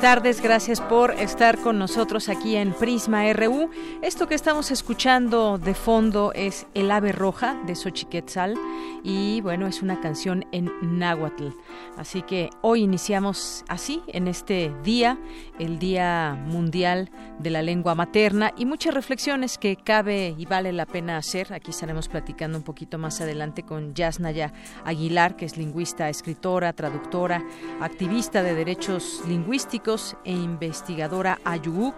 Tardes. Gracias por estar con nosotros aquí en Prisma RU. Esto que estamos escuchando de fondo es El Ave Roja de Xochiquetzal y bueno, es una canción en náhuatl. Así que hoy iniciamos así, en este día, el Día Mundial de la Lengua Materna y muchas reflexiones que cabe y vale la pena hacer. Aquí estaremos platicando un poquito más adelante con Yasnaya Aguilar, que es lingüista, escritora, traductora, activista de derechos lingüísticos e investigadora Ayuk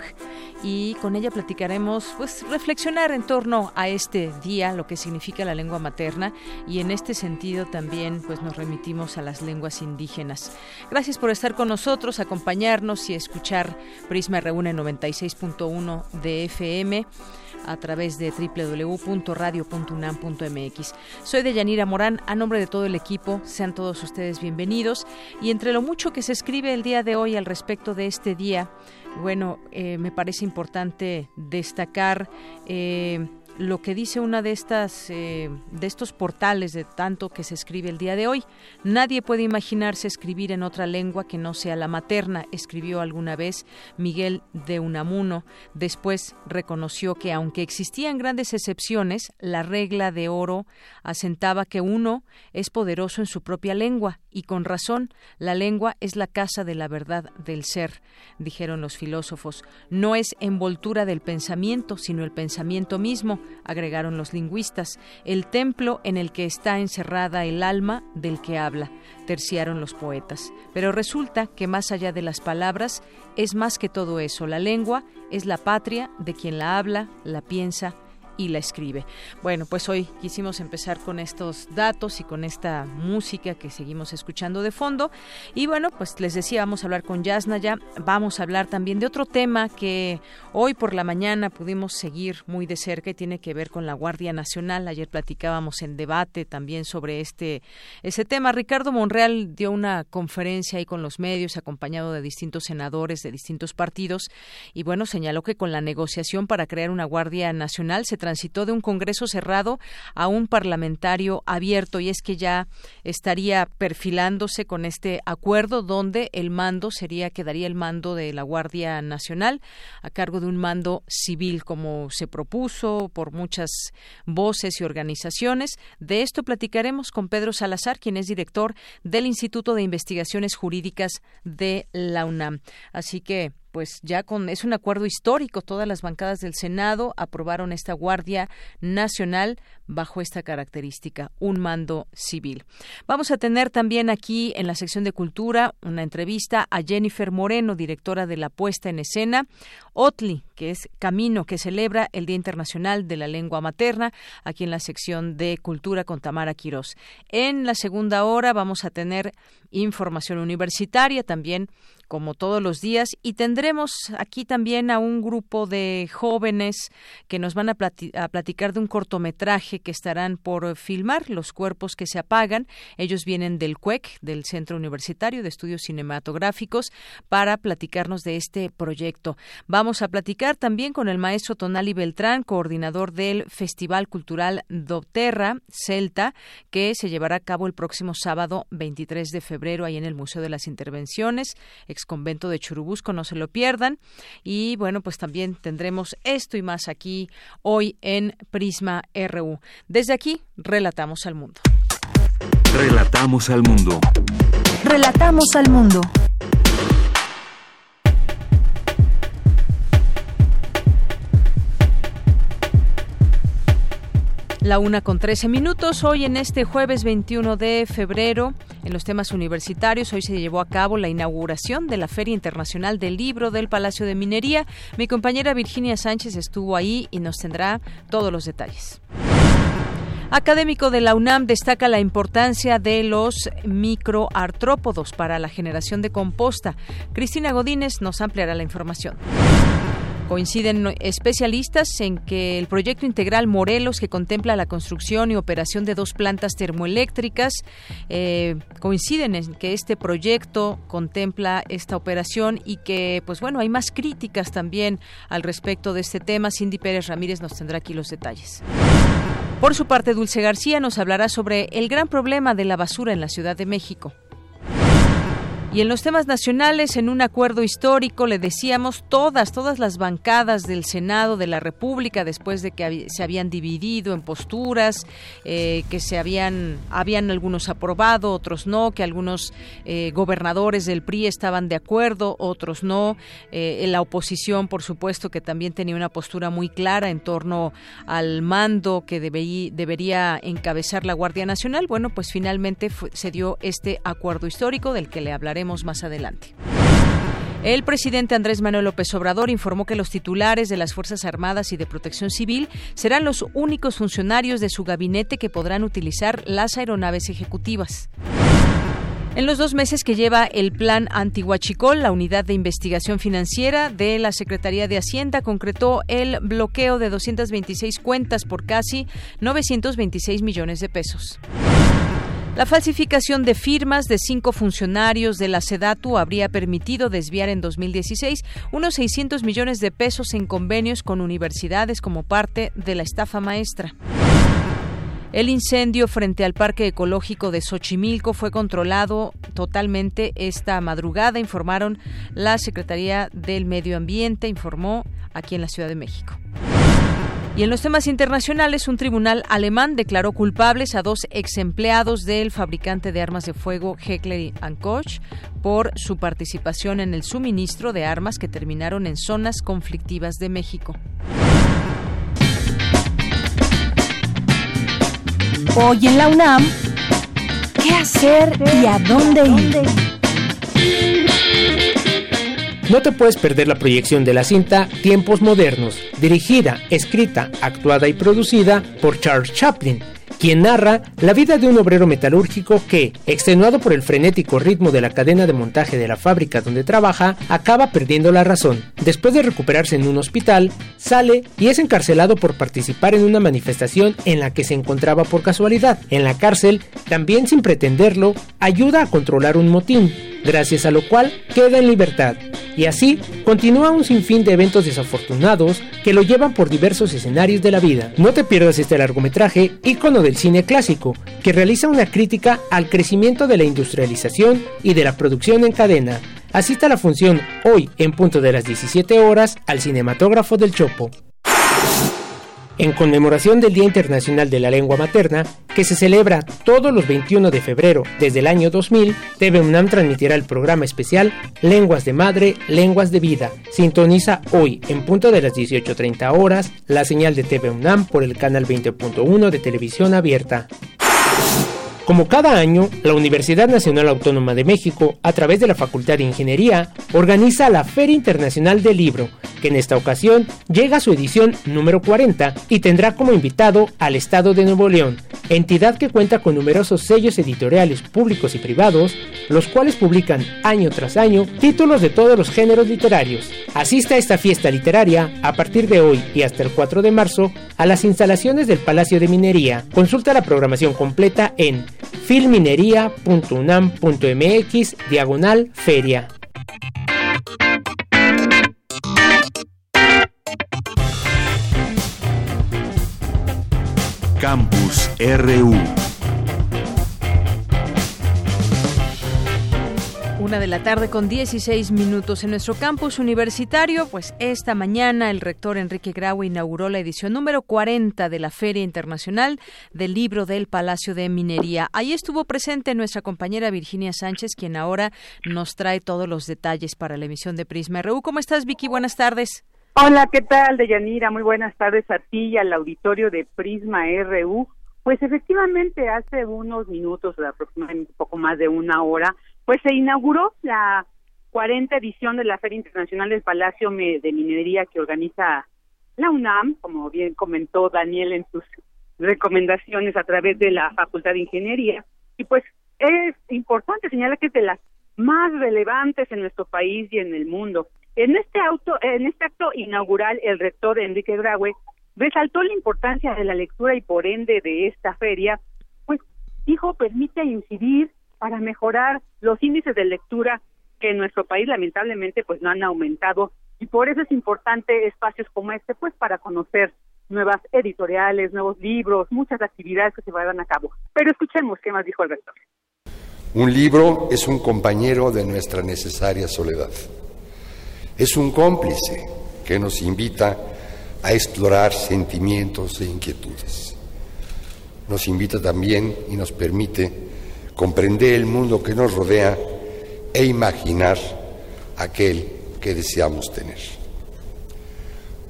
y con ella platicaremos pues reflexionar en torno a este día, lo que significa la lengua materna y en este sentido también pues nos remitimos a las lenguas indígenas. Gracias por estar con nosotros, acompañarnos y escuchar Prisma Reúne 96.1 de FM a través de www.radio.unam.mx. Soy de Yanira Morán, a nombre de todo el equipo, sean todos ustedes bienvenidos. Y entre lo mucho que se escribe el día de hoy al respecto de este día, bueno, eh, me parece importante destacar eh, lo que dice una de estas eh, de estos portales de tanto que se escribe el día de hoy. Nadie puede imaginarse escribir en otra lengua que no sea la materna, escribió alguna vez Miguel de Unamuno. Después reconoció que aunque existían grandes excepciones, la regla de oro asentaba que uno es poderoso en su propia lengua y con razón, la lengua es la casa de la verdad del ser, dijeron los filósofos. No es envoltura del pensamiento, sino el pensamiento mismo agregaron los lingüistas, el templo en el que está encerrada el alma del que habla, terciaron los poetas. Pero resulta que más allá de las palabras es más que todo eso, la lengua es la patria de quien la habla, la piensa y la escribe. Bueno, pues hoy quisimos empezar con estos datos y con esta música que seguimos escuchando de fondo. Y bueno, pues les decía, vamos a hablar con Yasnaya, vamos a hablar también de otro tema que hoy por la mañana pudimos seguir muy de cerca y tiene que ver con la Guardia Nacional. Ayer platicábamos en debate también sobre este ese tema. Ricardo Monreal dio una conferencia ahí con los medios acompañado de distintos senadores de distintos partidos y bueno, señaló que con la negociación para crear una Guardia Nacional se transitó de un Congreso cerrado a un parlamentario abierto y es que ya estaría perfilándose con este acuerdo donde el mando sería quedaría el mando de la Guardia Nacional a cargo de un mando civil como se propuso por muchas voces y organizaciones. De esto platicaremos con Pedro Salazar, quien es director del Instituto de Investigaciones Jurídicas de la UNAM. Así que pues ya con es un acuerdo histórico. Todas las bancadas del Senado aprobaron esta Guardia Nacional bajo esta característica, un mando civil. Vamos a tener también aquí en la sección de cultura una entrevista a Jennifer Moreno, directora de la puesta en escena OTLI, que es Camino, que celebra el Día Internacional de la Lengua Materna, aquí en la sección de cultura con Tamara Quirós. En la segunda hora vamos a tener información universitaria, también como todos los días, y tendremos aquí también a un grupo de jóvenes que nos van a, platicar de un cortometraje que estarán por filmar, Los cuerpos que se apagan. Ellos vienen del CUEC, del Centro Universitario de Estudios Cinematográficos, para platicarnos de este proyecto. Vamos a platicar también con el maestro Tonali Beltrán, coordinador del Festival Cultural Doterra Celta, que se llevará a cabo el próximo sábado 23 de febrero ahí en el Museo de las Intervenciones, ex convento de Churubusco, no se lo pierdan. Y bueno, pues también tendremos esto y más aquí hoy en Prisma RU. Desde aquí, relatamos al mundo. Relatamos al mundo. Relatamos al mundo. La una con trece minutos. Hoy en este jueves 21 de febrero, en los temas universitarios, hoy se llevó a cabo la inauguración de la Feria Internacional del Libro del Palacio de Minería. Mi compañera Virginia Sánchez estuvo ahí y nos tendrá todos los detalles. Académico de la UNAM destaca la importancia de los microartrópodos para la generación de composta. Cristina Godínez nos ampliará la información. Coinciden especialistas en que el proyecto integral Morelos, que contempla la construcción y operación de dos plantas termoeléctricas, eh, coinciden en que este proyecto contempla esta operación y que, pues bueno, hay más críticas también al respecto de este tema. Cindy Pérez Ramírez nos tendrá aquí los detalles. Por su parte, Dulce García nos hablará sobre el gran problema de la basura en la Ciudad de México. Y en los temas nacionales, en un acuerdo histórico, le decíamos, todas, todas las bancadas del Senado de la República, después de que se habían dividido en posturas, eh, que se habían, habían algunos aprobado, otros no, que algunos eh, gobernadores del PRI estaban de acuerdo, otros no. Eh, la oposición, por supuesto, que también tenía una postura muy clara en torno al mando que debería encabezar la Guardia Nacional. Bueno, pues finalmente se dio este acuerdo histórico del que le hablaré más adelante. El presidente Andrés Manuel López Obrador informó que los titulares de las Fuerzas Armadas y de Protección Civil serán los únicos funcionarios de su gabinete que podrán utilizar las aeronaves ejecutivas. En los dos meses que lleva el plan Antihuachicol, la unidad de investigación financiera de la Secretaría de Hacienda concretó el bloqueo de 226 cuentas por casi 926 millones de pesos. La falsificación de firmas de cinco funcionarios de la SEDATU habría permitido desviar en 2016 unos 600 millones de pesos en convenios con universidades como parte de la estafa maestra. El incendio frente al Parque Ecológico de Xochimilco fue controlado totalmente esta madrugada, informaron la Secretaría del Medio Ambiente, informó aquí en la Ciudad de México. Y en los temas internacionales, un tribunal alemán declaró culpables a dos ex empleados del fabricante de armas de fuego Heckler Koch por su participación en el suministro de armas que terminaron en zonas conflictivas de México. Hoy en la UNAM, ¿qué hacer y a dónde ir? No te puedes perder la proyección de la cinta Tiempos Modernos, dirigida, escrita, actuada y producida por Charles Chaplin quien narra la vida de un obrero metalúrgico que, extenuado por el frenético ritmo de la cadena de montaje de la fábrica donde trabaja, acaba perdiendo la razón. Después de recuperarse en un hospital, sale y es encarcelado por participar en una manifestación en la que se encontraba por casualidad. En la cárcel, también sin pretenderlo, ayuda a controlar un motín, gracias a lo cual queda en libertad. Y así continúa un sinfín de eventos desafortunados que lo llevan por diversos escenarios de la vida. No te pierdas este largometraje, ícono del cine clásico, que realiza una crítica al crecimiento de la industrialización y de la producción en cadena. Asista a la función hoy en punto de las 17 horas al cinematógrafo del Chopo en conmemoración del Día Internacional de la Lengua Materna, que se celebra todos los 21 de febrero desde el año 2000, TV UNAM transmitirá el programa especial Lenguas de Madre, Lenguas de Vida. Sintoniza hoy, en punto de las 18.30 horas, la señal de TV UNAM por el canal 20.1 de televisión abierta. Como cada año, la Universidad Nacional Autónoma de México, a través de la Facultad de Ingeniería, organiza la Feria Internacional del Libro, que en esta ocasión llega a su edición número 40 y tendrá como invitado al Estado de Nuevo León, entidad que cuenta con numerosos sellos editoriales públicos y privados, los cuales publican año tras año títulos de todos los géneros literarios. Asista a esta fiesta literaria a partir de hoy y hasta el 4 de marzo a las instalaciones del Palacio de Minería. Consulta la programación completa en filminería.unam.mx diagonal feria. Campus RU. Una de la tarde con 16 minutos en nuestro campus universitario, pues esta mañana el rector Enrique Grau inauguró la edición número 40 de la Feria Internacional del Libro del Palacio de Minería. Ahí estuvo presente nuestra compañera Virginia Sánchez, quien ahora nos trae todos los detalles para la emisión de Prisma RU. ¿Cómo estás, Vicky? Buenas tardes. Hola, ¿qué tal, Deyanira? Muy buenas tardes a ti y al auditorio de Prisma RU. Pues efectivamente, hace unos minutos, aproximadamente un poco más de una hora, pues se inauguró la 40 edición de la Feria Internacional del Palacio de Minería que organiza la UNAM, como bien comentó Daniel en sus recomendaciones a través de la Facultad de Ingeniería. Y pues es importante señalar que es de las más relevantes en nuestro país y en el mundo. En este auto, en este acto inaugural, el rector Enrique Graue resaltó la importancia de la lectura y por ende de esta feria, pues dijo permite incidir para mejorar los índices de lectura que en nuestro país lamentablemente pues no han aumentado y por eso es importante espacios como este pues para conocer nuevas editoriales, nuevos libros, muchas actividades que se vayan a cabo. Pero escuchemos qué más dijo el rector. Un libro es un compañero de nuestra necesaria soledad es un cómplice que nos invita a explorar sentimientos e inquietudes. Nos invita también y nos permite comprender el mundo que nos rodea e imaginar aquel que deseamos tener.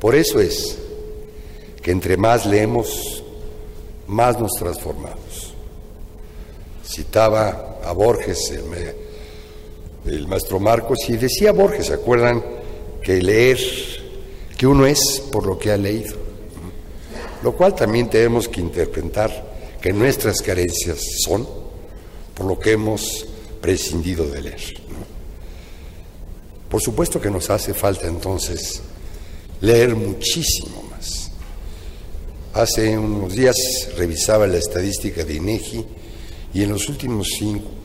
Por eso es que entre más leemos, más nos transformamos. Citaba a Borges, el, maestro Marcos, y decía Borges, ¿se acuerdan? Que leer, que uno es por lo que ha leído. Lo cual también tenemos que interpretar que nuestras carencias son por lo que hemos prescindido de leer. Por supuesto que nos hace falta entonces leer muchísimo más. Hace unos días revisaba la estadística de INEGI y en los últimos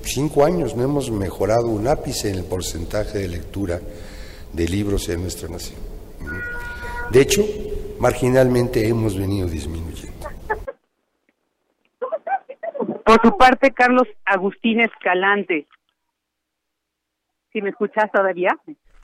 cinco, años no hemos mejorado un ápice en el porcentaje de lectura de libros en nuestra nación. De hecho, marginalmente hemos venido disminuyendo. Por su parte, Carlos Agustín Escalante. ¿Sí me escuchas todavía?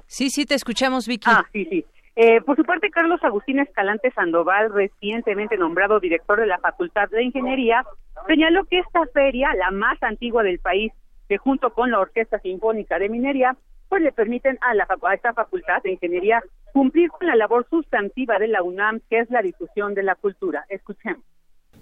Sí, sí, te escuchamos, Vicky. Ah, sí, sí. Eh, por su parte, Carlos Agustín Escalante Sandoval, recientemente nombrado director de la Facultad de Ingeniería, señaló que esta feria, la más antigua del país, que junto con la Orquesta Sinfónica de Minería, pues le permiten a, la, a esta Facultad de Ingeniería cumplir con la labor sustantiva de la UNAM, que es la difusión de la cultura. Escuchemos.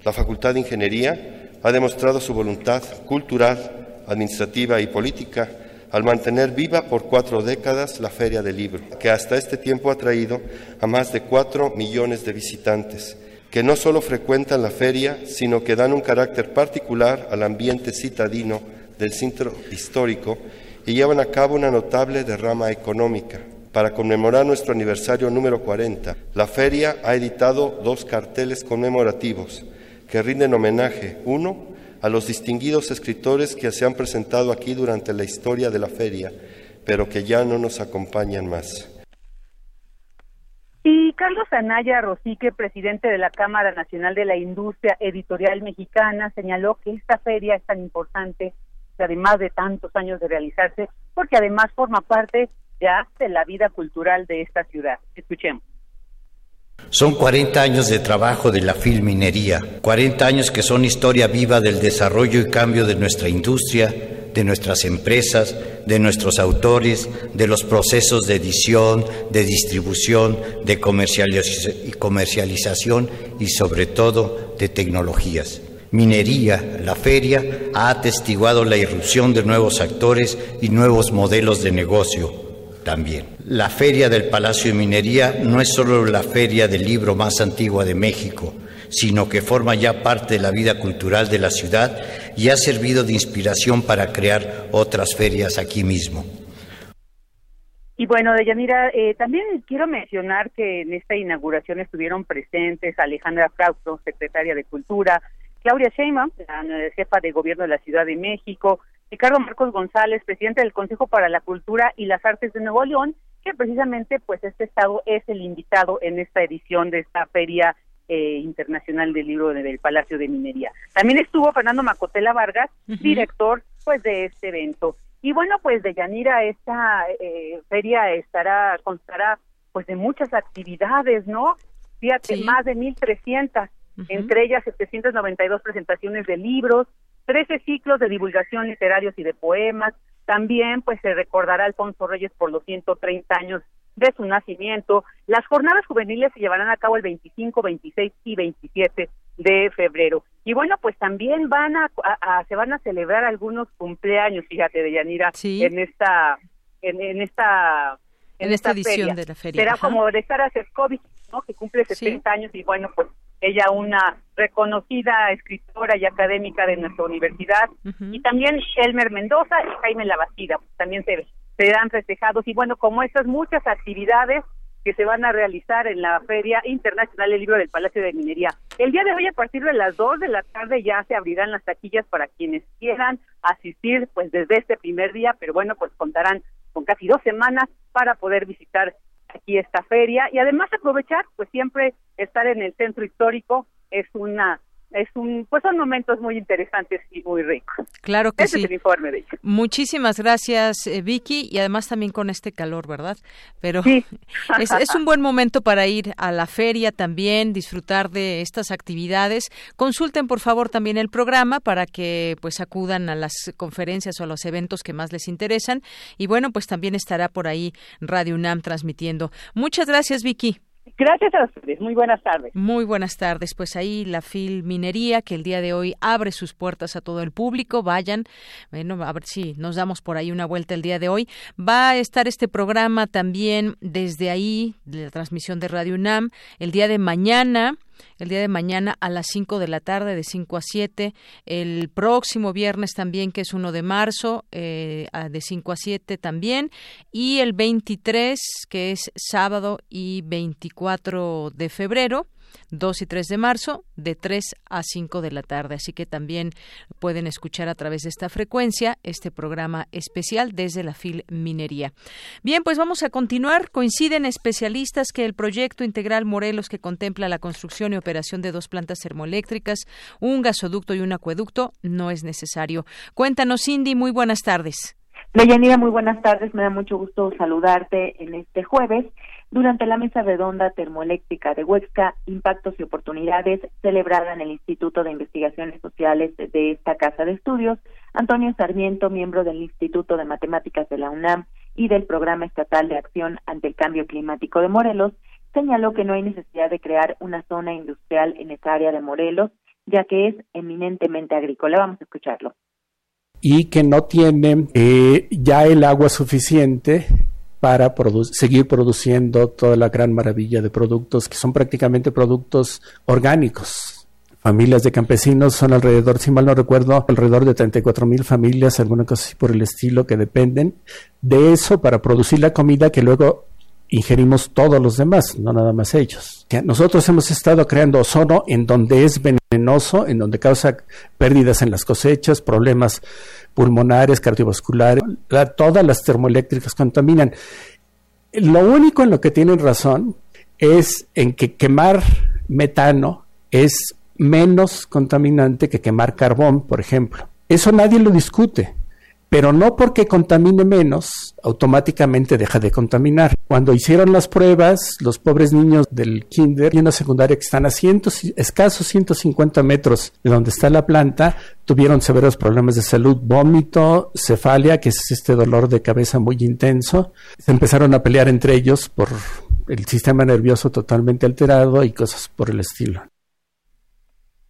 La Facultad de Ingeniería ha demostrado su voluntad cultural, administrativa y política al mantener viva por cuatro décadas la Feria del Libro, que hasta este tiempo ha traído a más de cuatro millones de visitantes, que no solo frecuentan la feria, sino que dan un carácter particular al ambiente citadino del centro histórico y llevan a cabo una notable derrama económica. Para conmemorar nuestro aniversario número 40, la feria ha editado dos carteles conmemorativos que rinden homenaje, uno a los distinguidos escritores que se han presentado aquí durante la historia de la feria, pero que ya no nos acompañan más. Y Carlos Anaya Rosique, presidente de la Cámara Nacional de la Industria Editorial Mexicana, señaló que esta feria es tan importante, además de tantos años de realizarse, porque además forma parte ya de la vida cultural de esta ciudad. Escuchemos. Son 40 años de trabajo de la filminería, 40 años que son historia viva del desarrollo y cambio de nuestra industria, de nuestras empresas, de nuestros autores, de los procesos de edición, de distribución, de comercialización y sobre todo de tecnologías. Minería, la feria, ha atestiguado la irrupción de nuevos actores y nuevos modelos de negocio también. La Feria del Palacio de Minería no es solo la feria del libro más antigua de México, sino que forma ya parte de la vida cultural de la ciudad y ha servido de inspiración para crear otras ferias aquí mismo. Y bueno, Deyanira, eh, también quiero mencionar que en esta inauguración estuvieron presentes Alejandra Frausto, secretaria de Cultura, Claudia Sheinbaum, la jefa de gobierno de la Ciudad de México, Ricardo Marcos González, presidente del Consejo para la Cultura y las Artes de Nuevo León, que precisamente pues este estado es el invitado en esta edición de esta feria eh, internacional del libro del Palacio de Minería. También estuvo Fernando Macotela Vargas, director pues de este evento. Y bueno, pues de Yanira esta eh, feria estará constará pues de muchas actividades, ¿no? Fíjate, más de 1300, entre ellas 792 presentaciones de libros, 13 ciclos de divulgación literarios y de poemas. También pues se recordará Alfonso Reyes por los 130 años de su nacimiento. Las jornadas juveniles se llevarán a cabo el 25, 26 y 27 de febrero. Y bueno, pues también van a, se van a celebrar algunos cumpleaños, fíjate, de Yanira, en esta en, esta en, esta, edición de la feria. Será como de Sara Sefcovic, ¿no? Que cumple 70 años y bueno, pues ella una reconocida escritora y académica de nuestra universidad y también Elmer Mendoza y Jaime Lavacida, pues también se serán festejados y bueno, como estas muchas actividades que se van a realizar en la Feria Internacional del Libro del Palacio de Minería. El día de hoy, a partir de las 2 de la tarde, ya se abrirán las taquillas para quienes quieran asistir, pues desde este primer día, pero bueno, pues contarán con casi dos semanas para poder visitar aquí esta feria. Y además aprovechar, pues siempre estar en el centro histórico es una es un pues son momentos muy interesantes y muy ricos. Claro que sí. Es el informe de ella. Muchísimas gracias eh, Vicky y además también con este calor, ¿verdad? Pero es, es, un buen momento para ir a la feria también, disfrutar de estas actividades. Consulten por favor también el programa para que pues acudan a las conferencias o a los eventos que más les interesan y bueno, pues también estará por ahí Radio UNAM transmitiendo. Muchas gracias Vicky. Gracias a ustedes. Muy buenas tardes. Muy buenas tardes. Pues ahí la Fil Minería, que el día de hoy abre sus puertas a todo el público. Vayan. Bueno, a ver si nos damos por ahí una vuelta el día de hoy. Va a estar este programa también desde ahí, de la transmisión de Radio UNAM, el día de mañana el día de mañana a las 5 de la tarde, de 5 a 7. El próximo viernes también, que es 1 de marzo, eh, de 5 a 7 también. Y el 23, que es sábado y 24 de febrero 2 y 3 de marzo, de 3 a 5 de la tarde. Así que también pueden escuchar a través de esta frecuencia este programa especial desde la FIL Minería. Bien, pues vamos a continuar. Coinciden especialistas que el proyecto integral Morelos que contempla la construcción y operación de dos plantas termoeléctricas, un gasoducto y un acueducto no es necesario. Cuéntanos, Cindy, muy buenas tardes. Muy buenas tardes. Me da mucho gusto saludarte en este jueves durante la mesa redonda termoeléctrica de Huexca, Impactos y Oportunidades, celebrada en el Instituto de Investigaciones Sociales de esta Casa de Estudios, Antonio Sarmiento, miembro del Instituto de Matemáticas de la UNAM y del Programa Estatal de Acción ante el Cambio Climático de Morelos, señaló que no hay necesidad de crear una zona industrial en esa área de Morelos, ya que es eminentemente agrícola. Vamos a escucharlo. Y que no tiene eh, ya el agua suficiente para seguir produciendo toda la gran maravilla de productos que son prácticamente productos orgánicos. Familias de campesinos son alrededor, si mal no recuerdo, alrededor de 34 mil familias, alguna cosa así por el estilo, que dependen de eso para producir la comida que luego ingerimos todos los demás, no nada más ellos. Nosotros hemos estado creando ozono en donde es venenoso, en donde causa pérdidas en las cosechas, problemas pulmonares, cardiovasculares, todas las termoeléctricas contaminan. Lo único en lo que tienen razón es en que quemar metano es menos contaminante que quemar carbón, por ejemplo. Eso nadie lo discute pero no porque contamine menos, automáticamente deja de contaminar. Cuando hicieron las pruebas, los pobres niños del kinder y una secundaria que están a cientos, escasos 150 metros de donde está la planta, tuvieron severos problemas de salud, vómito, cefalia, que es este dolor de cabeza muy intenso. Se empezaron a pelear entre ellos por el sistema nervioso totalmente alterado y cosas por el estilo.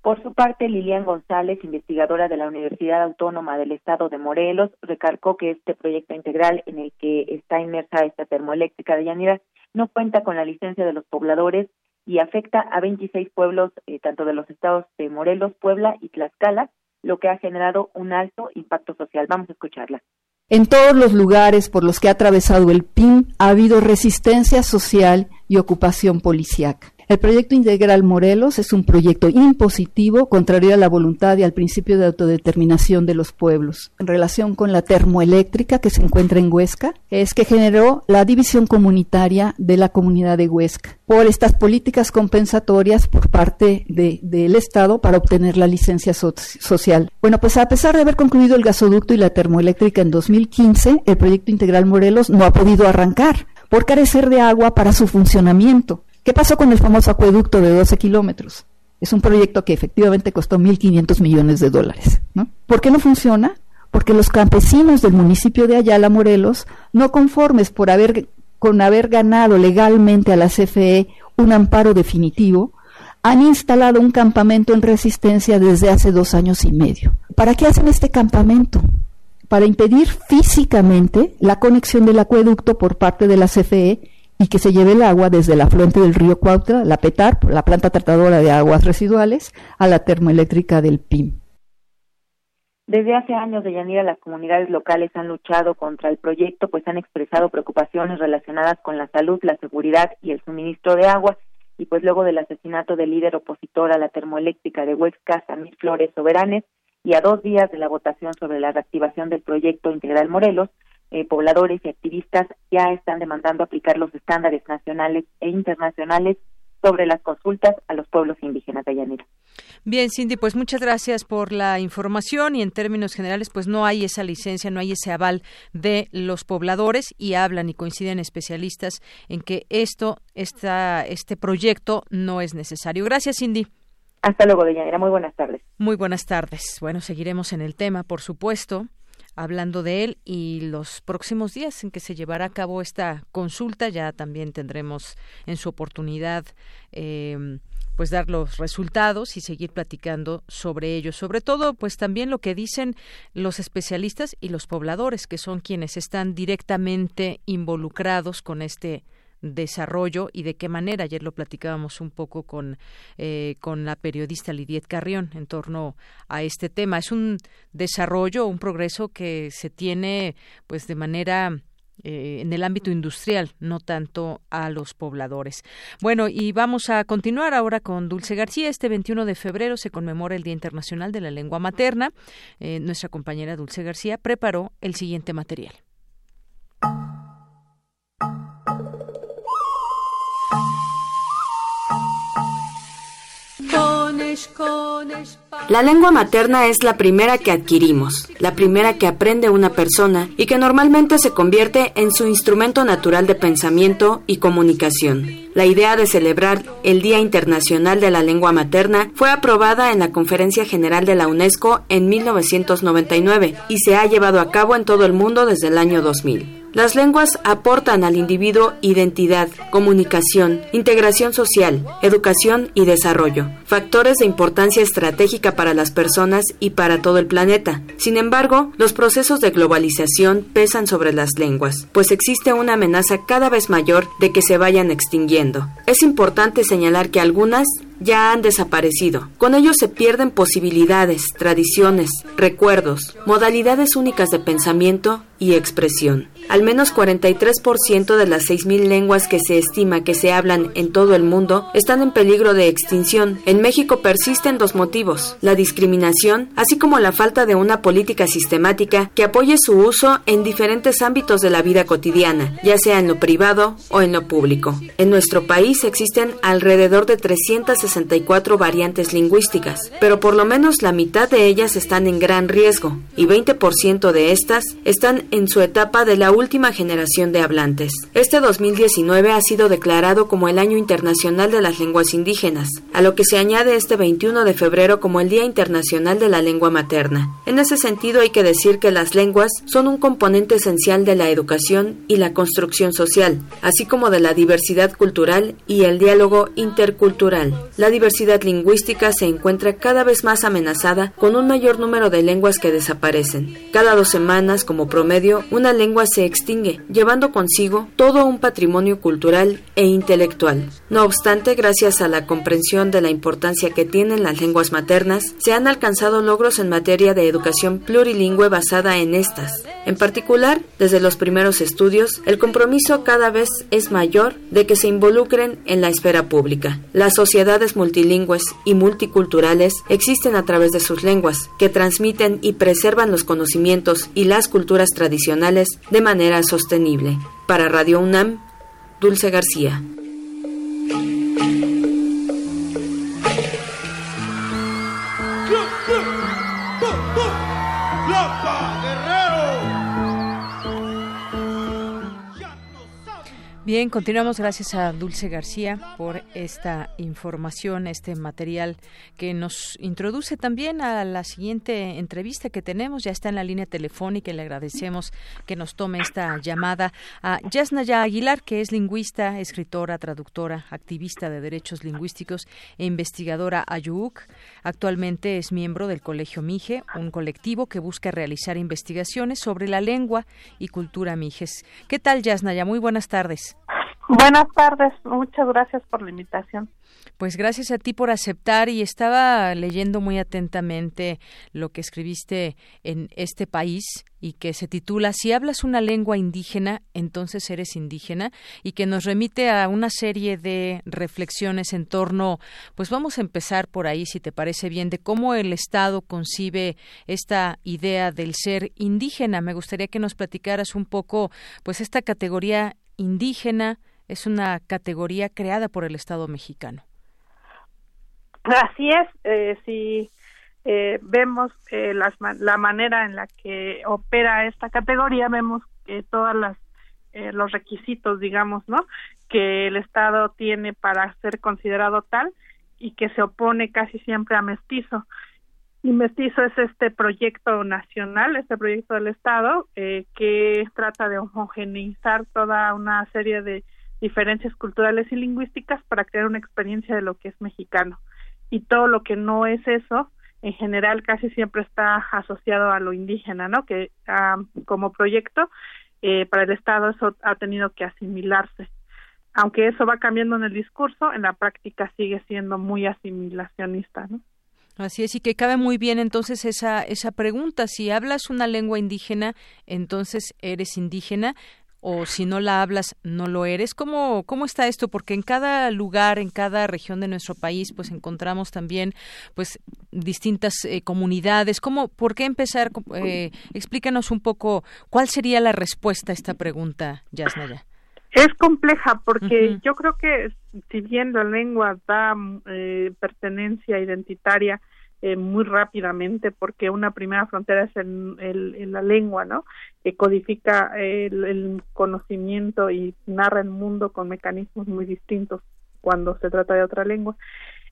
Por su parte, Lilian González, investigadora de la Universidad Autónoma del Estado de Morelos, recalcó que este proyecto integral en el que está inmersa esta termoeléctrica de Llanera no cuenta con la licencia de los pobladores y afecta a 26 pueblos, eh, tanto de los estados de Morelos, Puebla y Tlaxcala, lo que ha generado un alto impacto social. Vamos a escucharla. En todos los lugares por los que ha atravesado el PIN ha habido resistencia social y ocupación policiaca. El proyecto Integral Morelos es un proyecto impositivo, contrario a la voluntad y al principio de autodeterminación de los pueblos. En relación con la termoeléctrica que se encuentra en Huesca, es que generó la división comunitaria de la comunidad de Huesca por estas políticas compensatorias por parte del Estado para obtener la licencia social. Bueno, pues a pesar de haber concluido el gasoducto y la termoeléctrica en 2015, el proyecto Integral Morelos no ha podido arrancar por carecer de agua para su funcionamiento. ¿Qué pasó con el famoso acueducto de 12 kilómetros? Es un proyecto que efectivamente costó 1.500 millones de dólares. ¿Por qué no funciona? Porque los campesinos del municipio de Ayala, Morelos, no conformes por haber, con haber ganado legalmente a la CFE un amparo definitivo, han instalado un campamento en resistencia desde hace dos años y medio. ¿Para qué hacen este campamento? Para impedir físicamente la conexión del acueducto por parte de la CFE y que se lleve el agua desde la fuente del río Cuautla, la PETAR, la planta tratadora de aguas residuales, a la termoeléctrica del PIM. Desde hace años, de Yanira, las comunidades locales han luchado contra el proyecto, pues han expresado preocupaciones relacionadas con la salud, la seguridad y el suministro de agua. Y pues luego del asesinato del líder opositor a la termoeléctrica de Huexca, Samir Flores Soberanes, y a dos días de la votación sobre la reactivación del proyecto Integral Morelos, eh, pobladores y activistas ya están demandando aplicar los estándares nacionales e internacionales sobre las consultas a los pueblos indígenas de Llanera. Bien, Cindy, pues muchas gracias por la información y en términos generales, pues no hay esa licencia, no hay ese aval de los pobladores y hablan y coinciden especialistas en que esto, esta, este proyecto no es necesario. Gracias, Cindy. Hasta luego, Deyanira. Muy buenas tardes. Muy buenas tardes. Bueno, seguiremos en el tema, por supuesto hablando de él y los próximos días en que se llevará a cabo esta consulta ya también tendremos en su oportunidad eh, pues dar los resultados y seguir platicando sobre ello. Sobre todo pues también lo que dicen los especialistas y los pobladores que son quienes están directamente involucrados con este desarrollo y de qué manera. Ayer lo platicábamos un poco con, eh, con la periodista Lidiet Carrión en torno a este tema. Es un desarrollo, un progreso que se tiene pues de manera eh, en el ámbito industrial, no tanto a los pobladores. Bueno, y vamos a continuar ahora con Dulce García. Este 21 de febrero se conmemora el Día Internacional de la Lengua Materna. Eh, nuestra compañera Dulce García preparó el siguiente material. La lengua materna es la primera que adquirimos, la primera que aprende una persona y que normalmente se convierte en su instrumento natural de pensamiento y comunicación. La idea de celebrar el Día Internacional de la Lengua Materna fue aprobada en la Conferencia General de la UNESCO en 1999 y se ha llevado a cabo en todo el mundo desde el año 2000. Las lenguas aportan al individuo identidad, comunicación, integración social, educación y desarrollo, factores de importancia estratégica para las personas y para todo el planeta. Sin embargo, los procesos de globalización pesan sobre las lenguas, pues existe una amenaza cada vez mayor de que se vayan extinguiendo. Es importante señalar que algunas ya han desaparecido. Con ello se pierden posibilidades, tradiciones, recuerdos, modalidades únicas de pensamiento y expresión. Al menos 43% de las 6.000 lenguas que se estima que se hablan en todo el mundo están en peligro de extinción. En México persisten dos motivos, la discriminación, así como la falta de una política sistemática que apoye su uso en diferentes ámbitos de la vida cotidiana, ya sea en lo privado o en lo público. En nuestro país existen alrededor de 364 variantes lingüísticas, pero por lo menos la mitad de ellas están en gran riesgo y 20% de estas están en su etapa de la última generación de hablantes. Este 2019 ha sido declarado como el Año Internacional de las Lenguas Indígenas, a lo que se añade este 21 de febrero como el Día Internacional de la Lengua Materna. En ese sentido hay que decir que las lenguas son un componente esencial de la educación y la construcción social, así como de la diversidad cultural y el diálogo intercultural. La diversidad lingüística se encuentra cada vez más amenazada con un mayor número de lenguas que desaparecen. Cada dos semanas, como promedio, una lengua se extingue, llevando consigo todo un patrimonio cultural e intelectual. No obstante, gracias a la comprensión de la importancia que tienen las lenguas maternas, se han alcanzado logros en materia de educación plurilingüe basada en estas. En particular, desde los primeros estudios, el compromiso cada vez es mayor de que se involucren en la esfera pública. Las sociedades multilingües y multiculturales existen a través de sus lenguas, que transmiten y preservan los conocimientos y las culturas tradicionales de manera sostenible. Para Radio UNAM, Dulce García. Bien, continuamos. Gracias a Dulce García por esta información, este material que nos introduce también a la siguiente entrevista que tenemos. Ya está en la línea telefónica y le agradecemos que nos tome esta llamada a Yasnaya Aguilar, que es lingüista, escritora, traductora, activista de derechos lingüísticos e investigadora Ayuk. Actualmente es miembro del Colegio Mije, un colectivo que busca realizar investigaciones sobre la lengua y cultura mijes. ¿Qué tal, Yasnaya? Muy buenas tardes. Buenas tardes, muchas gracias por la invitación. Pues gracias a ti por aceptar y estaba leyendo muy atentamente lo que escribiste en este país y que se titula Si hablas una lengua indígena, entonces eres indígena y que nos remite a una serie de reflexiones en torno, pues vamos a empezar por ahí si te parece bien, de cómo el Estado concibe esta idea del ser indígena. Me gustaría que nos platicaras un poco pues esta categoría indígena es una categoría creada por el Estado mexicano. Así es, eh, si eh, vemos eh, la manera en la que opera esta categoría, vemos que todas las eh, los requisitos, digamos, ¿no? Que el Estado tiene para ser considerado tal y que se opone casi siempre a mestizo. Y mestizo es este proyecto nacional, este proyecto del Estado, eh, que trata de homogeneizar toda una serie de diferencias culturales y lingüísticas para crear una experiencia de lo que es mexicano y todo lo que no es eso en general casi siempre está asociado a lo indígena, ¿no? Que ah, como proyecto eh, para el Estado eso ha tenido que asimilarse. Aunque eso va cambiando en el discurso, en la práctica sigue siendo muy asimilacionista, ¿no? Así es, y que cabe muy bien entonces esa, esa pregunta. Si hablas una lengua indígena, entonces eres indígena o si no la hablas no lo eres. ¿Cómo, cómo está esto? Porque en cada lugar, en cada región de nuestro país, pues encontramos también pues distintas eh, comunidades. ¿Cómo, ¿Por qué empezar? Eh, explícanos un poco cuál sería la respuesta a esta pregunta, Yasnaya. Es compleja porque yo creo que si bien la lengua da eh, pertenencia identitaria, eh, muy rápidamente porque una primera frontera es el, la lengua, ¿no? Que codifica el, conocimiento y narra el mundo con mecanismos muy distintos cuando se trata de otra lengua.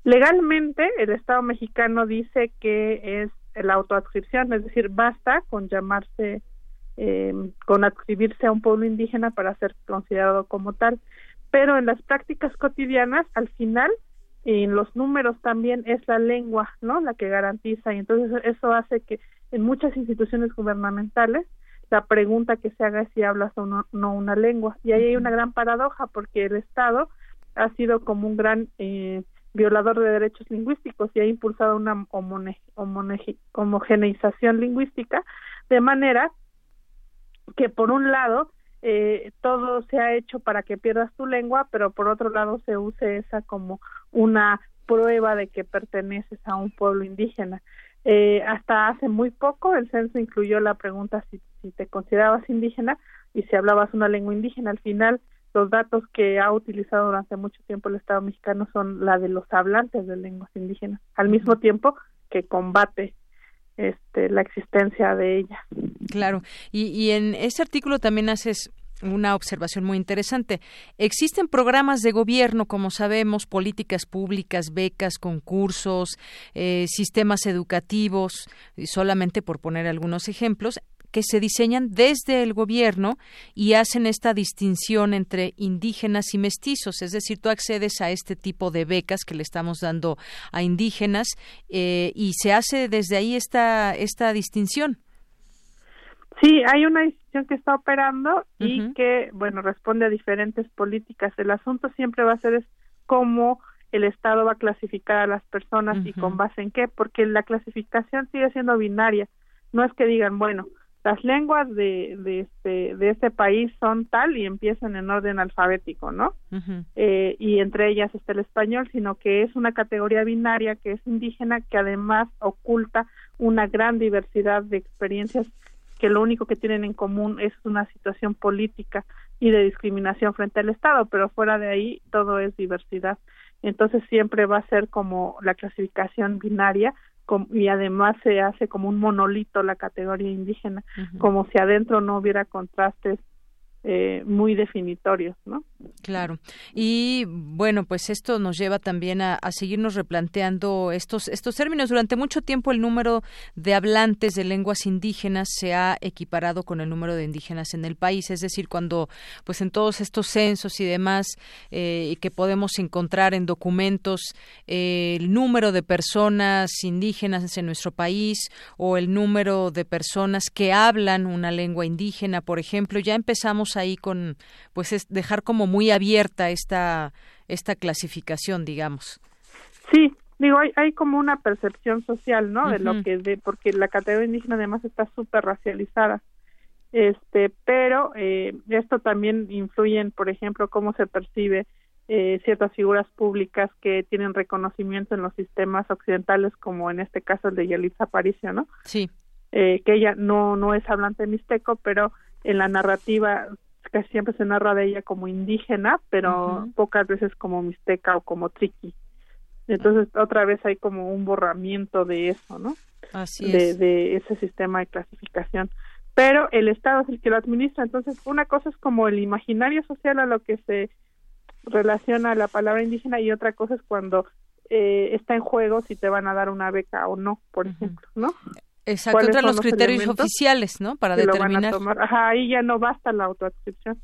Legalmente, el Estado mexicano dice que es la autoadscripción, es decir, basta con llamarse, eh, con adscribirse a un pueblo indígena para ser considerado como tal. Pero en las prácticas cotidianas, al final, en los números también es la lengua, ¿no? La que garantiza y entonces eso hace que en muchas instituciones gubernamentales la pregunta que se haga es si hablas o no, una lengua y ahí hay una gran paradoja porque el Estado ha sido como un gran eh, violador de derechos lingüísticos y ha impulsado una homogeneización lingüística de manera que por un lado eh, todo se ha hecho para que pierdas tu lengua, pero por otro lado se use esa como una prueba de que perteneces a un pueblo indígena. Eh, hasta hace muy poco el censo incluyó la pregunta si, si te considerabas indígena y si hablabas una lengua indígena. Al final, los datos que ha utilizado durante mucho tiempo el Estado mexicano son la de los hablantes de lenguas indígenas, al mismo tiempo que combate este, la existencia de ellas. Claro, y, y en ese artículo también haces una observación muy interesante. Existen programas de gobierno, como sabemos, políticas públicas, becas, concursos, eh, sistemas educativos, solamente por poner algunos ejemplos, que se diseñan desde el gobierno y hacen esta distinción entre indígenas y mestizos, es decir, tú accedes a este tipo de becas que le estamos dando a indígenas eh, y se hace desde ahí esta, esta distinción. Sí, hay una decisión que está operando y que, bueno, responde a diferentes políticas. El asunto siempre va a ser es cómo el Estado va a clasificar a las personas y con base en qué, porque la clasificación sigue siendo binaria. No es que digan, bueno, las lenguas de, de, este, de este país son tal y empiezan en orden alfabético, ¿no? eh, y entre ellas está el español, sino que es una categoría binaria que es indígena que además oculta una gran diversidad de experiencias que lo único que tienen en común es una situación política y de discriminación frente al Estado, pero fuera de ahí todo es diversidad. Entonces siempre va a ser como la clasificación binaria y además se hace como un monolito la categoría indígena, como si adentro no hubiera contrastes eh, muy definitorios, ¿no? Claro. Y bueno, pues esto nos lleva también a, seguirnos replanteando estos estos términos. Durante mucho tiempo el número de hablantes de lenguas indígenas se ha equiparado con el número de indígenas en el país. Es decir, cuando pues en todos estos censos y demás eh, que podemos encontrar en documentos eh, el número de personas indígenas en nuestro país o el número de personas que hablan una lengua indígena, por ejemplo, ya empezamos ahí con, pues es dejar como muy abierta esta, esta clasificación, digamos. Sí, digo, hay, hay como una percepción social, ¿no? De lo que, de, porque la categoría indígena además está súper racializada. Este, pero eh, esto también influye en, por ejemplo, cómo se percibe eh, ciertas figuras públicas que tienen reconocimiento en los sistemas occidentales, como en este caso el de Yelitza Aparicio, ¿no? Sí. Eh, que ella no, no es hablante mixteco, pero en la narrativa casi siempre se narra de ella como indígena, pero pocas veces como mixteca o como triqui. Entonces otra vez hay como un borramiento de eso, ¿no? Así de, es. de ese sistema de clasificación. Pero el Estado es el que lo administra, entonces una cosa es como el imaginario social a lo que se relaciona la palabra indígena y otra cosa es cuando eh, está en juego si te van a dar una beca o no, por ejemplo, ¿no? Exacto, entran los, criterios oficiales, ¿no? Para determinar. Ajá, ahí ya no basta la autoadscripción.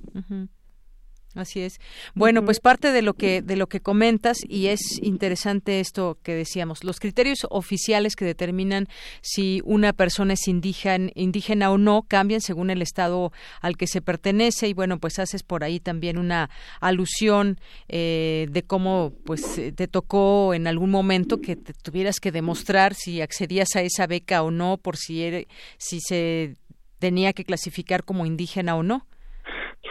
Así es. Bueno, pues parte de lo que de lo que comentas y es interesante esto que decíamos, los criterios oficiales que determinan si una persona es indígena, indígena o no cambian según el estado al que se pertenece y bueno, pues haces por ahí también una alusión eh, de cómo pues eh, te tocó en algún momento que te tuvieras que demostrar si accedías a esa beca o no por si si se tenía que clasificar como indígena o no.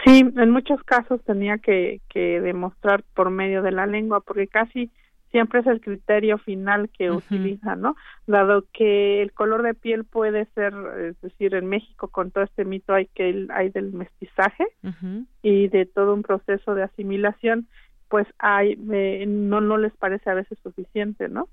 Sí, en muchos casos tenía que, que demostrar por medio de la lengua, porque casi siempre es el criterio final que utiliza, ¿no? Dado que el color de piel puede ser, es decir, en México con todo este mito hay que hay del mestizaje y de todo un proceso de asimilación, pues hay eh, no no les parece a veces suficiente, ¿no?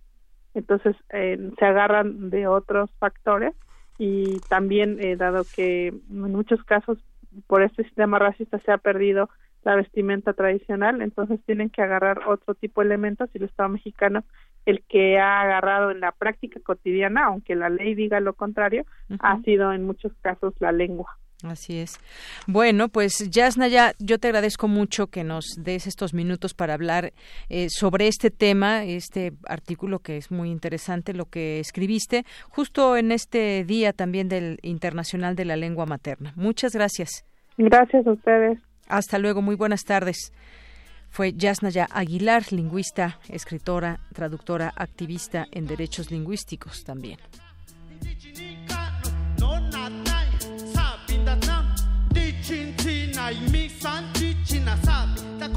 Entonces eh, se agarran de otros factores y también eh, dado que en muchos casos por este sistema racista se ha perdido la vestimenta tradicional, entonces tienen que agarrar otro tipo de elementos y el Estado mexicano el que ha agarrado en la práctica cotidiana, aunque la ley diga lo contrario, ha sido en muchos casos la lengua. Así es. Bueno, pues Yasnaya, yo te agradezco mucho que nos des estos minutos para hablar eh, sobre este tema, este artículo que es muy interesante, lo que escribiste, justo en este día también del Internacional de la Lengua Materna. Muchas gracias. Gracias a ustedes. Hasta luego, muy buenas tardes. Fue Yasnaya Aguilar, lingüista, escritora, traductora, activista en derechos lingüísticos también.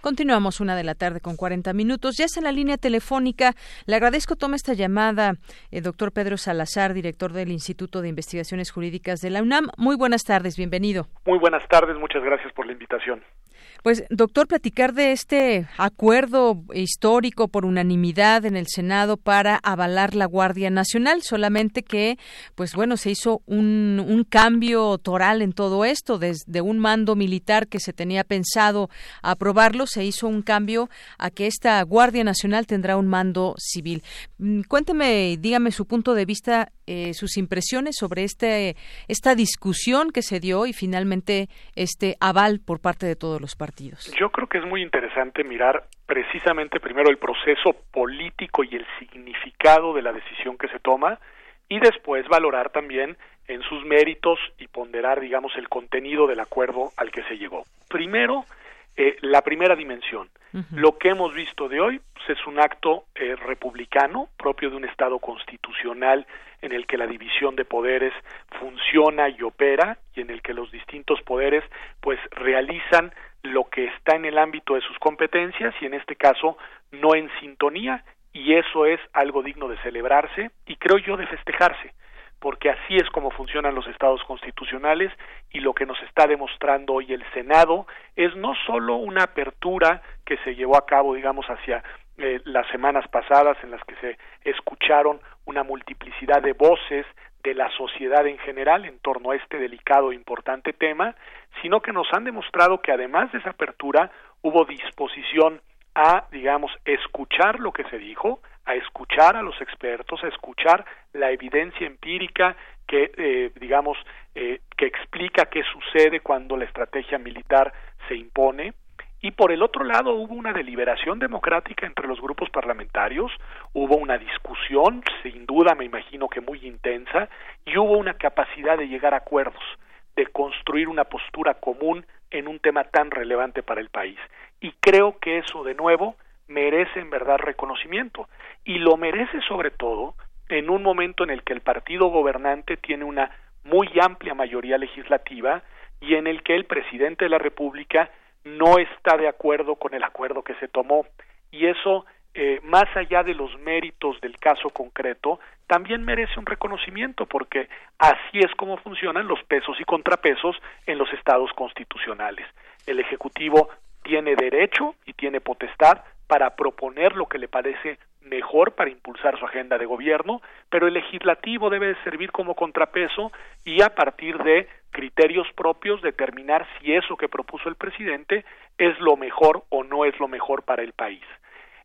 Continuamos una de la tarde con 40 minutos. Ya está en la línea telefónica. Le agradezco toma esta llamada, el eh, doctor Pedro Salazar, director del Instituto de Investigaciones Jurídicas de la UNAM. Muy buenas tardes, bienvenido. Muy buenas tardes, muchas gracias por la invitación. Pues, doctor, platicar de este acuerdo histórico por unanimidad en el Senado para avalar la Guardia Nacional, solamente que, pues bueno, se hizo un, un cambio toral en todo esto, desde un mando militar que se tenía pensado aprobarlo, se hizo un cambio a que esta Guardia Nacional tendrá un mando civil. Mm, cuénteme, dígame su punto de vista, eh, sus impresiones sobre este, esta discusión que se dio y finalmente este aval por parte de todos los partidos. Yo creo que es muy interesante mirar precisamente primero el proceso político y el significado de la decisión que se toma y después valorar también en sus méritos y ponderar, digamos, el contenido del acuerdo al que se llegó. Primero, eh, la primera dimensión. Lo que hemos visto de hoy pues, es un acto eh, republicano propio de un Estado constitucional en el que la división de poderes funciona y opera y en el que los distintos poderes pues realizan lo que está en el ámbito de sus competencias y en este caso no en sintonía y eso es algo digno de celebrarse y creo yo de festejarse porque así es como funcionan los estados constitucionales y lo que nos está demostrando hoy el Senado es no solo una apertura que se llevó a cabo digamos hacia eh, las semanas pasadas en las que se escucharon una multiplicidad de voces de la sociedad en general en torno a este delicado e importante tema, sino que nos han demostrado que además de esa apertura hubo disposición a, digamos, escuchar lo que se dijo, a escuchar a los expertos, a escuchar la evidencia empírica que, eh, digamos, eh, que explica qué sucede cuando la estrategia militar se impone, y por el otro lado hubo una deliberación democrática entre los grupos parlamentarios, hubo una discusión, sin duda me imagino que muy intensa, y hubo una capacidad de llegar a acuerdos, de construir una postura común en un tema tan relevante para el país. Y creo que eso, de nuevo, merece en verdad reconocimiento. Y lo merece sobre todo en un momento en el que el partido gobernante tiene una muy amplia mayoría legislativa y en el que el presidente de la República no está de acuerdo con el acuerdo que se tomó y eso eh, más allá de los méritos del caso concreto también merece un reconocimiento porque así es como funcionan los pesos y contrapesos en los estados constitucionales el ejecutivo tiene derecho y tiene potestad para proponer lo que le parece mejor para impulsar su agenda de gobierno, pero el legislativo debe servir como contrapeso y a partir de criterios propios determinar si eso que propuso el presidente es lo mejor o no es lo mejor para el país.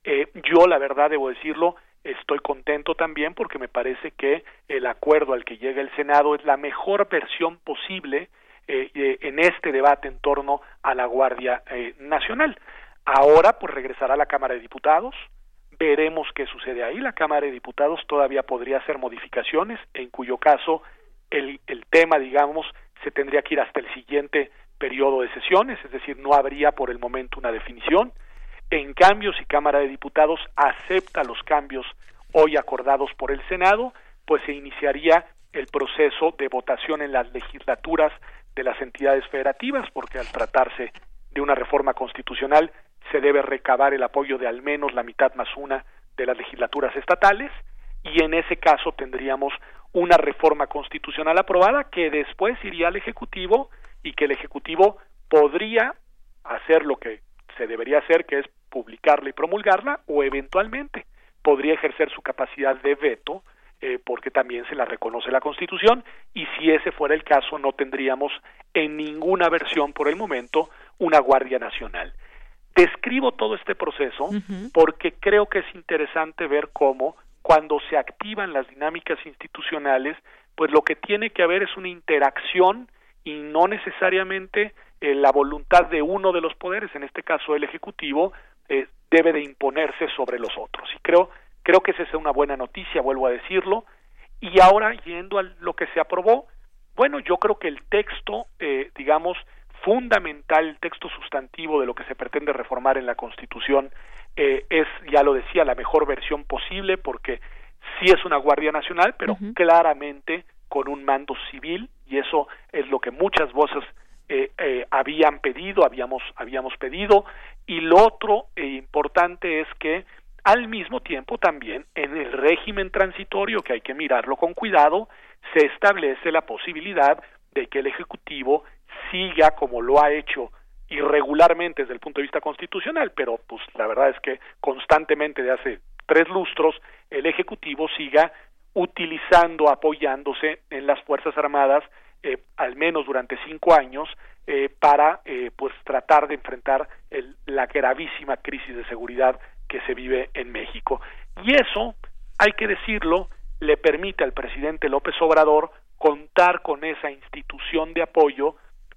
Eh, yo, la verdad, debo decirlo, estoy contento también porque me parece que el acuerdo al que llega el Senado es la mejor versión posible eh, eh, en este debate en torno a la Guardia Nacional. Ahora, pues regresará a la Cámara de Diputados, veremos qué sucede ahí. La Cámara de Diputados todavía podría hacer modificaciones, en cuyo caso el, tema, digamos, se tendría que ir hasta el siguiente periodo de sesiones, es decir, no habría por el momento una definición. En cambio, si Cámara de Diputados acepta los cambios hoy acordados por el Senado, pues se iniciaría el proceso de votación en las legislaturas de las entidades federativas, porque al tratarse de una reforma constitucional se debe recabar el apoyo de al menos la mitad más una de las legislaturas estatales y en ese caso tendríamos una reforma constitucional aprobada que después iría al Ejecutivo y que el Ejecutivo podría hacer lo que se debería hacer, que es publicarla y promulgarla, o eventualmente podría ejercer su capacidad de veto, eh, porque también se la reconoce la Constitución, y si ese fuera el caso, no tendríamos en ninguna versión por el momento una Guardia Nacional. Describo todo este proceso porque creo que es interesante ver cómo cuando se activan las dinámicas institucionales, pues lo que tiene que haber es una interacción y no necesariamente eh, la voluntad de uno de los poderes, en este caso el ejecutivo, eh, debe de imponerse sobre los otros. Y creo creo que esa es una buena noticia, vuelvo a decirlo. Y ahora yendo a lo que se aprobó, bueno, yo creo que el texto, eh, digamos, fundamental, el texto sustantivo de lo que se pretende reformar en la Constitución eh, es, ya lo decía, la mejor versión posible porque sí es una Guardia Nacional, pero claramente con un mando civil y eso es lo que muchas voces eh, eh, habían pedido, habíamos, habíamos pedido, y lo otro importante es que al mismo tiempo también en el régimen transitorio, que hay que mirarlo con cuidado, se establece la posibilidad de que el Ejecutivo siga como lo ha hecho irregularmente desde el punto de vista constitucional, pero pues la verdad es que constantemente de hace tres lustros el Ejecutivo siga utilizando, apoyándose en las Fuerzas Armadas eh, al menos durante cinco años eh, para eh, pues tratar de enfrentar la gravísima crisis de seguridad que se vive en México. Y eso hay que decirlo le permite al presidente López Obrador contar con esa institución de apoyo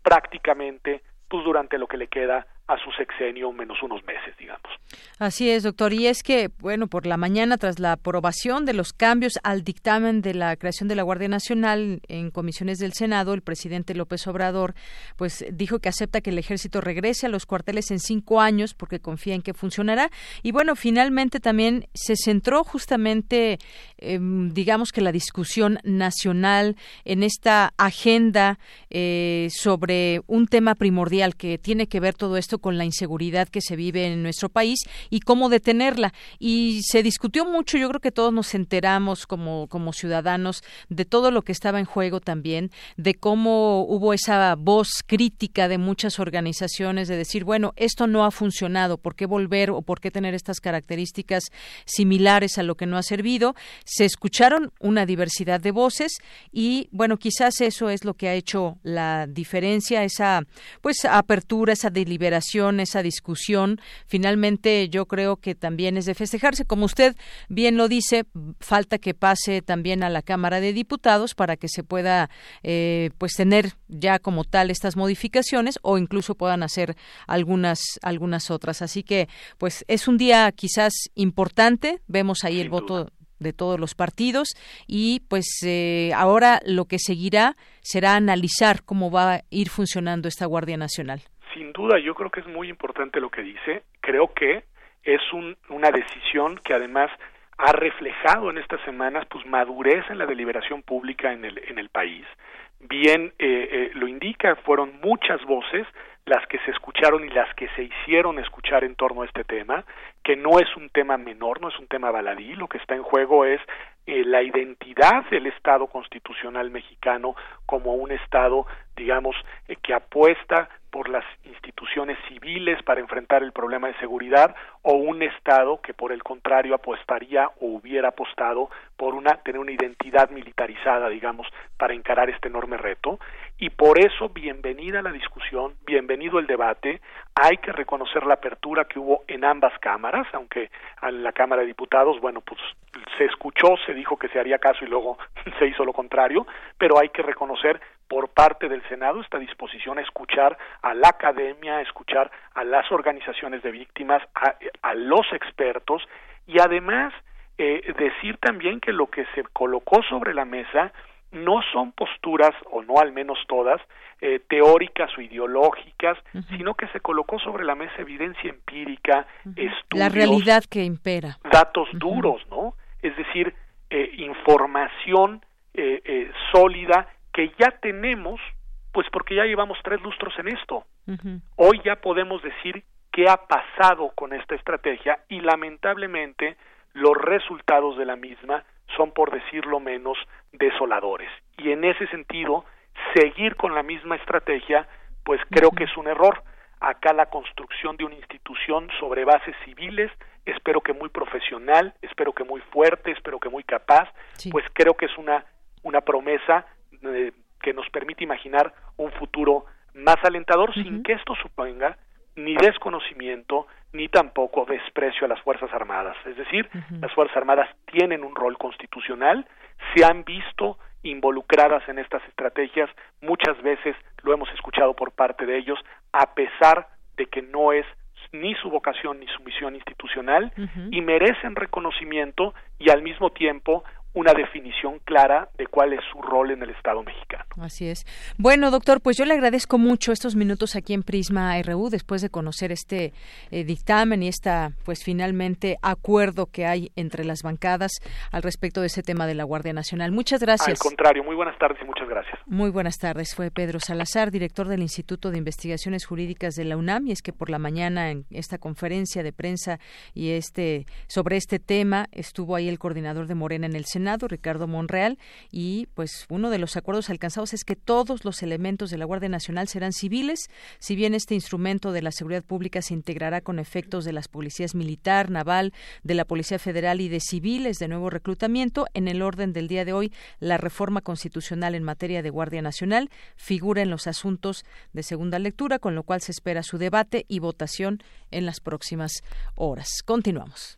prácticamente pues durante lo que le queda a su sexenio menos unos meses, digamos. Así es, doctor. Y es que, bueno, por la mañana, tras la aprobación de los cambios al dictamen de la creación de la Guardia Nacional en comisiones del Senado, el presidente López Obrador, pues dijo que acepta que el ejército regrese a los cuarteles en cinco años porque confía en que funcionará. Y bueno, finalmente también se centró justamente, digamos que la discusión nacional en esta agenda eh, sobre un tema primordial que tiene que ver todo esto con la inseguridad que se vive en nuestro país y cómo detenerla. Y se discutió mucho, yo creo que todos nos enteramos como, como ciudadanos de todo lo que estaba en juego también, de cómo hubo esa voz crítica de muchas organizaciones de decir, bueno, esto no ha funcionado, ¿por qué volver o por qué tener estas características similares a lo que no ha servido? Se escucharon una diversidad de voces y, bueno, quizás eso es lo que ha hecho la diferencia, esa pues apertura, esa deliberación esa discusión, finalmente yo creo que también es de festejarse. Como usted bien lo dice, falta que pase también a la Cámara de Diputados para que se pueda eh, pues tener ya como tal estas modificaciones o incluso puedan hacer algunas algunas otras. Así que pues es un día quizás importante. Vemos ahí el voto de todos los partidos y pues eh, ahora lo que seguirá será analizar cómo va a ir funcionando esta Guardia Nacional sin duda yo creo que es muy importante lo que dice. Creo que es una decisión que además ha reflejado en estas semanas pues madurez en la deliberación pública en el, en el país. Bien eh, eh, lo indica, fueron muchas voces las que se escucharon y las que se hicieron escuchar en torno a este tema, que no es un tema menor, no es un tema baladí, lo que está en juego es eh, la identidad del Estado constitucional mexicano como un Estado, digamos, que apuesta por las instituciones civiles para enfrentar el problema de seguridad o un Estado que por el contrario apostaría o hubiera apostado por una tener una identidad militarizada, digamos, para encarar este enorme reto y por eso bienvenida la discusión, bienvenido el debate, hay que reconocer la apertura que hubo en ambas cámaras, aunque en la Cámara de Diputados, bueno, pues se escuchó, se dijo que se haría caso y luego se hizo lo contrario, pero hay que reconocer por parte del Senado esta disposición a escuchar a la academia, a escuchar a las organizaciones de víctimas, a, los expertos y además eh, decir también que lo que se colocó sobre la mesa no son posturas, o no al menos todas, eh, teóricas o ideológicas, sino que se colocó sobre la mesa evidencia empírica, estudios, la realidad que impera, datos duros, ¿no? Es decir, eh, información eh, sólida que ya tenemos, pues porque ya llevamos tres lustros en esto. Hoy ya podemos decir qué ha pasado con esta estrategia y lamentablemente los resultados de la misma son, por decirlo menos, desoladores. Y en ese sentido, seguir con la misma estrategia, pues creo que es un error. Acá la construcción de una institución sobre bases civiles, espero que muy profesional, espero que muy fuerte, espero que muy capaz, pues creo que es una, una promesa permite imaginar un futuro más alentador sin que esto suponga ni desconocimiento ni tampoco desprecio a las Fuerzas Armadas. Es decir, las Fuerzas Armadas tienen un rol constitucional, se han visto involucradas en estas estrategias, muchas veces lo hemos escuchado por parte de ellos, a pesar de que no es ni su vocación ni su misión institucional y merecen reconocimiento y al mismo tiempo una definición clara de cuál es su rol en el Estado mexicano. Así es. Bueno, doctor, pues yo le agradezco mucho estos minutos aquí en Prisma RU después de conocer este eh, dictamen y esta, pues finalmente, acuerdo que hay entre las bancadas al respecto de ese tema de la Guardia Nacional. Muchas gracias. Al contrario, muy buenas tardes y muchas gracias. Muy buenas tardes. Fue Pedro Salazar, director del Instituto de Investigaciones Jurídicas de la UNAM, y es que por la mañana en esta conferencia de prensa y este sobre este tema estuvo ahí el coordinador de Morena en el Senado, Ricardo Monreal, y pues uno de los acuerdos alcanzados es que todos los elementos de la Guardia Nacional serán civiles, si bien este instrumento de la seguridad pública se integrará con efectos de las policías militar, naval, de la Policía Federal y de civiles de nuevo reclutamiento, en el orden del día de hoy la reforma constitucional en materia de Guardia Nacional figura en los asuntos de segunda lectura, con lo cual se espera su debate y votación en las próximas horas. Continuamos.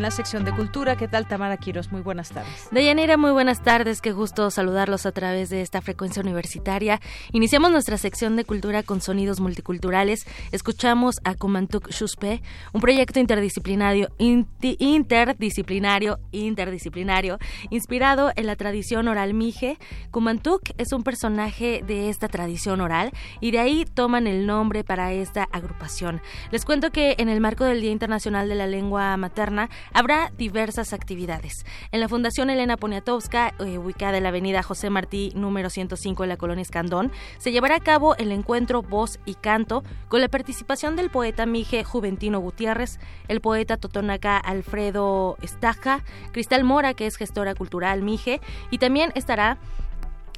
En la sección de cultura. ¿Qué tal, Tamara Quiros? Muy buenas tardes. Deyanira, muy buenas tardes. Qué gusto saludarlos a través de esta frecuencia universitaria. Iniciamos nuestra sección de cultura con sonidos multiculturales. Escuchamos a Kumantuk Shuspe, un proyecto interdisciplinario, interdisciplinario, interdisciplinario, inspirado en la tradición oral mije. Kumantuk es un personaje de esta tradición oral y de ahí toman el nombre para esta agrupación. Les cuento que en el marco del Día Internacional de la Lengua Materna, habrá diversas actividades. En la Fundación Elena Poniatowska, eh, ubicada en la avenida José Martí número 105 en la colonia Escandón, se llevará a cabo el encuentro Voz y Canto con la participación del poeta Mije Juventino Gutiérrez, el poeta totonaca Alfredo Estaja, Cristal Mora, que es gestora cultural Mije, y también estará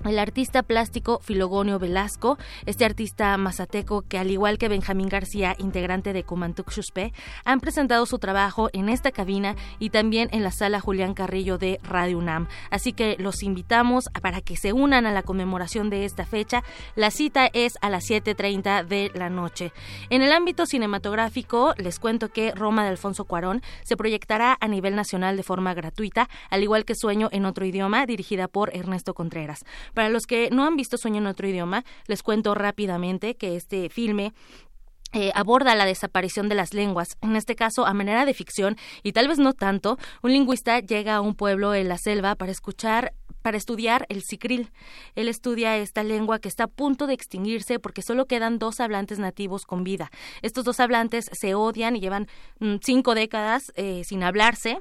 el artista plástico Filogonio Velasco, este artista mazateco que al igual que Benjamín García, integrante de Comantuc Chuspe, han presentado su trabajo en esta cabina y también en la sala Julián Carrillo de Radio UNAM. Así que los invitamos para que se unan a la conmemoración de esta fecha. La cita es a las 7.30 de la noche. En el ámbito cinematográfico, les cuento que Roma de Alfonso Cuarón se proyectará a nivel nacional de forma gratuita, al igual que Sueño en otro idioma, dirigida por Ernesto Contreras. Para los que no han visto Sueño en otro idioma, les cuento rápidamente que este filme eh, aborda la desaparición de las lenguas, en este caso a manera de ficción, y tal vez no tanto, un lingüista llega a un pueblo en la selva para escuchar para estudiar el sicril. Él estudia esta lengua que está a punto de extinguirse porque solo quedan dos hablantes nativos con vida. Estos dos hablantes se odian y llevan mm, cinco décadas eh, sin hablarse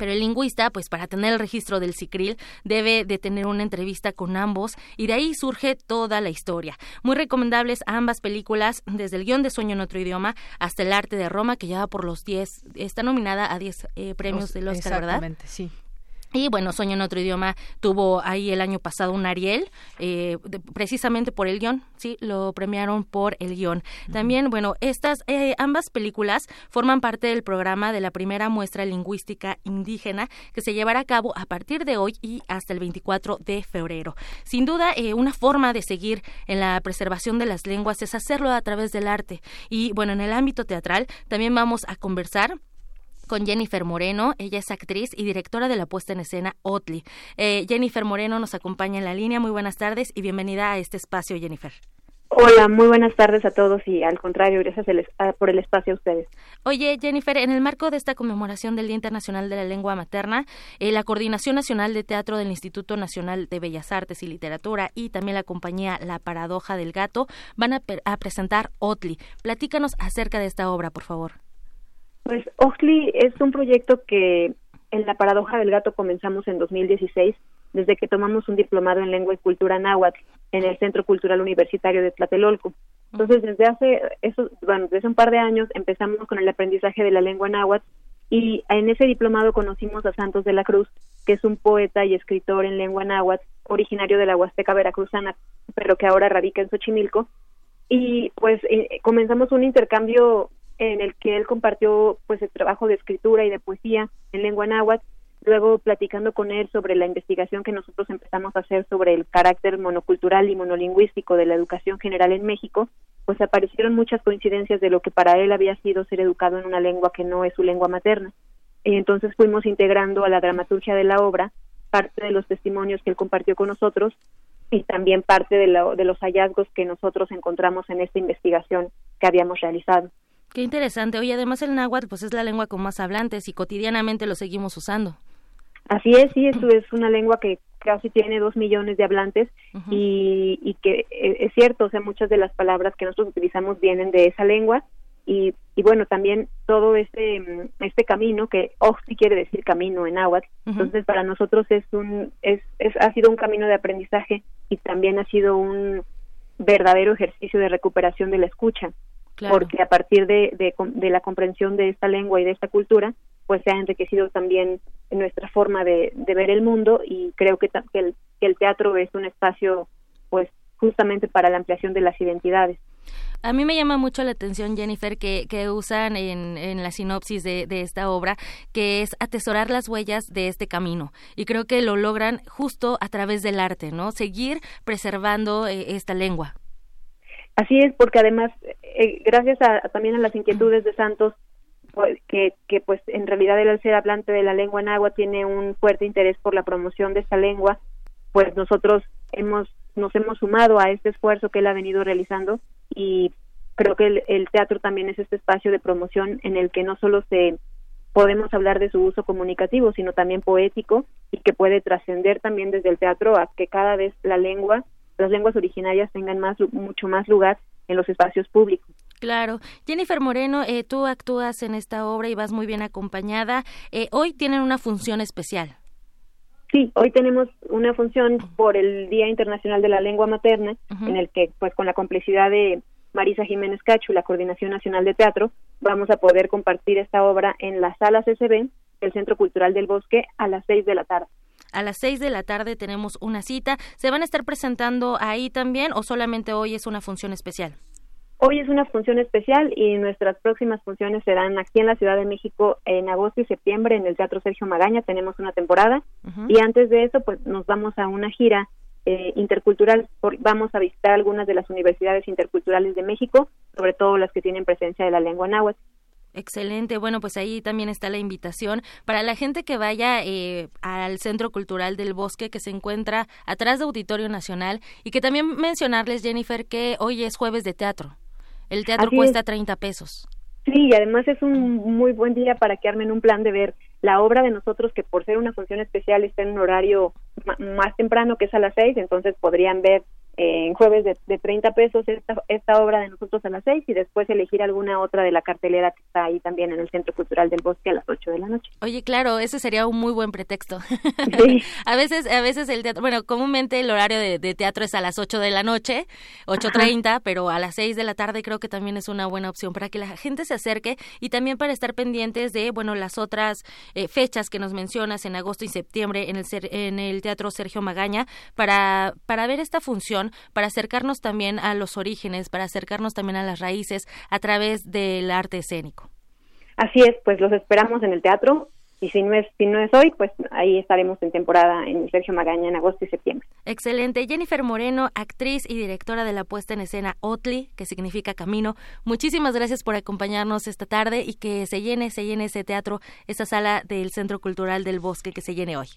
pero el lingüista, pues para tener el registro del CICRIL, debe de tener una entrevista con ambos y de ahí surge toda la historia. Muy recomendables ambas películas, desde el guion de Sueño en otro idioma hasta El arte de Roma, que ya por los 10, está nominada a 10 eh, premios del Oscar, ¿verdad? Exactamente, sí. Y bueno, Sueño en otro idioma tuvo ahí el año pasado un Ariel, eh, precisamente por el guion, sí, lo premiaron por el guion. También, bueno, estas eh, ambas películas forman parte del programa de la primera muestra lingüística indígena que se llevará a cabo a partir de hoy y hasta el 24 de febrero. Sin duda, eh, una forma de seguir en la preservación de las lenguas es hacerlo a través del arte. Y bueno, en el ámbito teatral también vamos a conversar con Jennifer Moreno. Ella es actriz y directora de la puesta en escena Otli. Eh, Jennifer Moreno nos acompaña en la línea. Muy buenas tardes y bienvenida a este espacio, Jennifer. Hola, muy buenas tardes a todos y al contrario, gracias por el espacio a ustedes. Oye, Jennifer, en el marco de esta conmemoración del Día Internacional de la Lengua Materna, eh, la Coordinación Nacional de Teatro del Instituto Nacional de Bellas Artes y Literatura y también la compañía La Paradoja del Gato van a, a presentar Otli. Platícanos acerca de esta obra, por favor. Pues Oxley es un proyecto que en la paradoja del gato comenzamos en 2016 desde que tomamos un diplomado en lengua y cultura náhuatl en el Centro Cultural Universitario de Tlatelolco. Entonces, desde hace, eso, bueno, desde un par de años empezamos con el aprendizaje de la lengua náhuatl y en ese diplomado conocimos a Santos de la Cruz, que es un poeta y escritor en lengua náhuatl, originario de la Huasteca Veracruzana, pero que ahora radica en Xochimilco. Y pues eh, comenzamos un intercambio en el que él compartió pues el trabajo de escritura y de poesía en lengua náhuatl luego platicando con él sobre la investigación que nosotros empezamos a hacer sobre el carácter monocultural y monolingüístico de la educación general en México, pues aparecieron muchas coincidencias de lo que para él había sido ser educado en una lengua que no es su lengua materna. Y entonces fuimos integrando a la dramaturgia de la obra parte de los testimonios que él compartió con nosotros y también parte de, de los hallazgos que nosotros encontramos en esta investigación que habíamos realizado. Qué interesante. Oye, además el náhuatl pues es la lengua con más hablantes y cotidianamente lo seguimos usando. Así es, sí, esto es una lengua que casi tiene dos millones de hablantes y, y, que eh, es cierto, o sea, muchas de las palabras que nosotros utilizamos vienen de esa lengua y, y bueno, también todo este mm, este camino que si quiere decir camino en náhuatl, entonces para nosotros es un es, es ha sido un camino de aprendizaje y también ha sido un verdadero ejercicio de recuperación de la escucha porque a partir de, de, la comprensión de esta lengua y de esta cultura, pues se ha enriquecido también nuestra forma de, ver el mundo y creo que, el, que el teatro es un espacio, pues justamente para la ampliación de las identidades. A mí me llama mucho la atención, Jennifer, que, que usan en, en, la sinopsis de, de, esta obra, que es atesorar las huellas de este camino. Y creo que lo logran justo a través del arte, ¿no? Seguir preservando eh, esta lengua. Así es, porque además, eh, gracias a, también a las inquietudes de Santos, pues, que, que pues en realidad al ser hablante de la lengua en agua tiene un fuerte interés por la promoción de esta lengua, pues nosotros hemos nos hemos sumado a este esfuerzo que él ha venido realizando y creo que el, el teatro también es este espacio de promoción en el que no solo se podemos hablar de su uso comunicativo, sino también poético y que puede trascender también desde el teatro a que cada vez la lengua las lenguas originarias tengan más mucho más lugar en los espacios públicos. Claro. Jennifer Moreno, eh, tú actúas en esta obra y vas muy bien acompañada. Eh, hoy tienen una función especial. Sí, hoy tenemos una función por el Día Internacional de la Lengua Materna, en el que, pues, con la complicidad de Marisa Jiménez Cacho, la Coordinación Nacional de Teatro, vamos a poder compartir esta obra en la sala CCB del Centro Cultural del Bosque a las seis de la tarde. A las seis de la tarde tenemos una cita. ¿Se van a estar presentando ahí también o solamente hoy es una función especial? Hoy es una función especial y nuestras próximas funciones serán aquí en la Ciudad de México en agosto y septiembre en el Teatro Sergio Magaña. Tenemos una temporada y antes de eso pues nos vamos a una gira eh, intercultural. vamos a visitar algunas de las universidades interculturales de México, sobre todo las que tienen presencia de la lengua náhuatl. Excelente. Bueno, pues ahí también está la invitación para la gente que vaya eh, al Centro Cultural del Bosque que se encuentra atrás de Auditorio Nacional y que también mencionarles, Jennifer, que hoy es jueves de teatro. El teatro cuesta 30 pesos. Sí, y además es un muy buen día para que armen un plan de ver la obra de nosotros, que por ser una función especial está en un horario más temprano, que es a las seis, entonces podrían ver en jueves de, de 30 pesos esta, esta obra de nosotros a las 6 y después elegir alguna otra de la cartelera que está ahí también en el Centro Cultural del Bosque a las 8 de la noche. Oye, claro, ese sería un muy buen pretexto. a veces a veces el teatro, bueno, comúnmente el horario de, teatro es a las 8 de la noche, 8.30, pero a las 6 de la tarde creo que también es una buena opción para que la gente se acerque y también para estar pendientes de, bueno, las otras eh, fechas que nos mencionas en agosto y septiembre en el, en el Teatro Sergio Magaña para, para ver esta función para acercarnos también a los orígenes, para acercarnos también a las raíces a través del arte escénico. Así es, pues los esperamos en el teatro y si no es si no es hoy, pues ahí estaremos en temporada en Sergio Magaña en agosto y septiembre. Excelente. Jennifer Moreno, actriz y directora de la puesta en escena Otli, que significa camino. Muchísimas gracias por acompañarnos esta tarde y que se llene, se llene ese teatro, esa sala del Centro Cultural del Bosque que se llene hoy.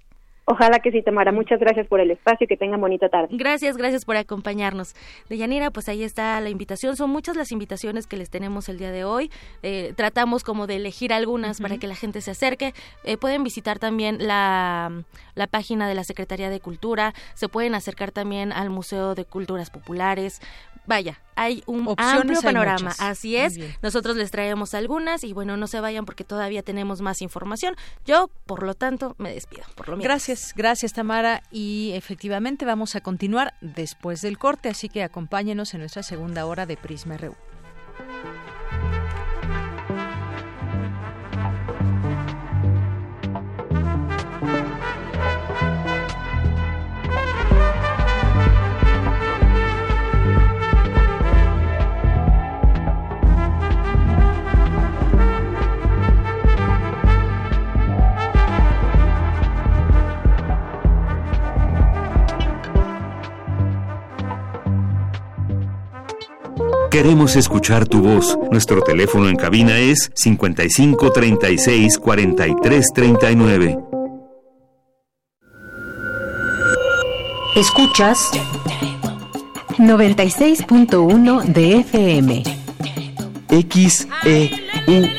Ojalá que sí, Tamara. Muchas gracias por el espacio y que tengan bonita tarde. Gracias, gracias por acompañarnos. Deyanira, pues ahí está la invitación. Son muchas las invitaciones que les tenemos el día de hoy. Eh, tratamos como de elegir algunas para que la gente se acerque. Eh, pueden visitar también la, la página de la Secretaría de Cultura. Se pueden acercar también al Museo de Culturas Populares vaya, hay un amplio panorama. Así es. Nosotros les traemos algunas y bueno, no se vayan porque todavía tenemos más información. Yo, por lo tanto, me despido. Por lo gracias, gracias Tamara. Y efectivamente vamos a continuar después del corte, así que acompáñenos en nuestra segunda hora de Prisma RU. Queremos escuchar tu voz. Nuestro teléfono en cabina es 55 36 43 39. Escuchas 96.1 de FM. XEUN.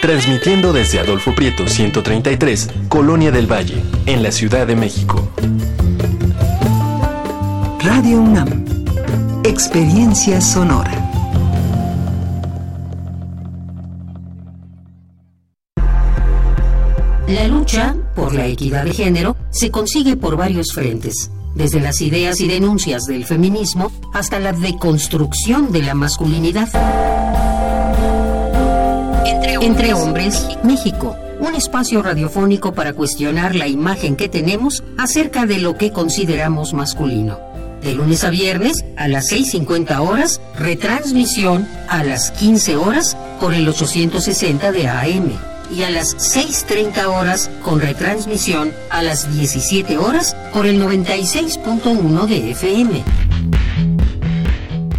Transmitiendo desde Adolfo Prieto 133, Colonia del Valle, en la Ciudad de México. Radio UNAM. Experiencia sonora. La lucha por la equidad de género se consigue por varios frentes, desde las ideas y denuncias del feminismo hasta la deconstrucción de la masculinidad. Entre hombres, México, un espacio radiofónico para cuestionar la imagen que tenemos acerca de lo que consideramos masculino de lunes a viernes a las 6.50 horas, retransmisión a las 15 horas por el 860 de AM y a las 6.30 horas con retransmisión a las 17 horas por el 96.1 de FM.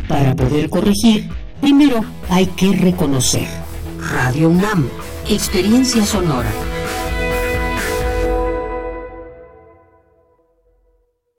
Para poder corregir, primero hay que reconocer. Radio UNAM, experiencia sonora.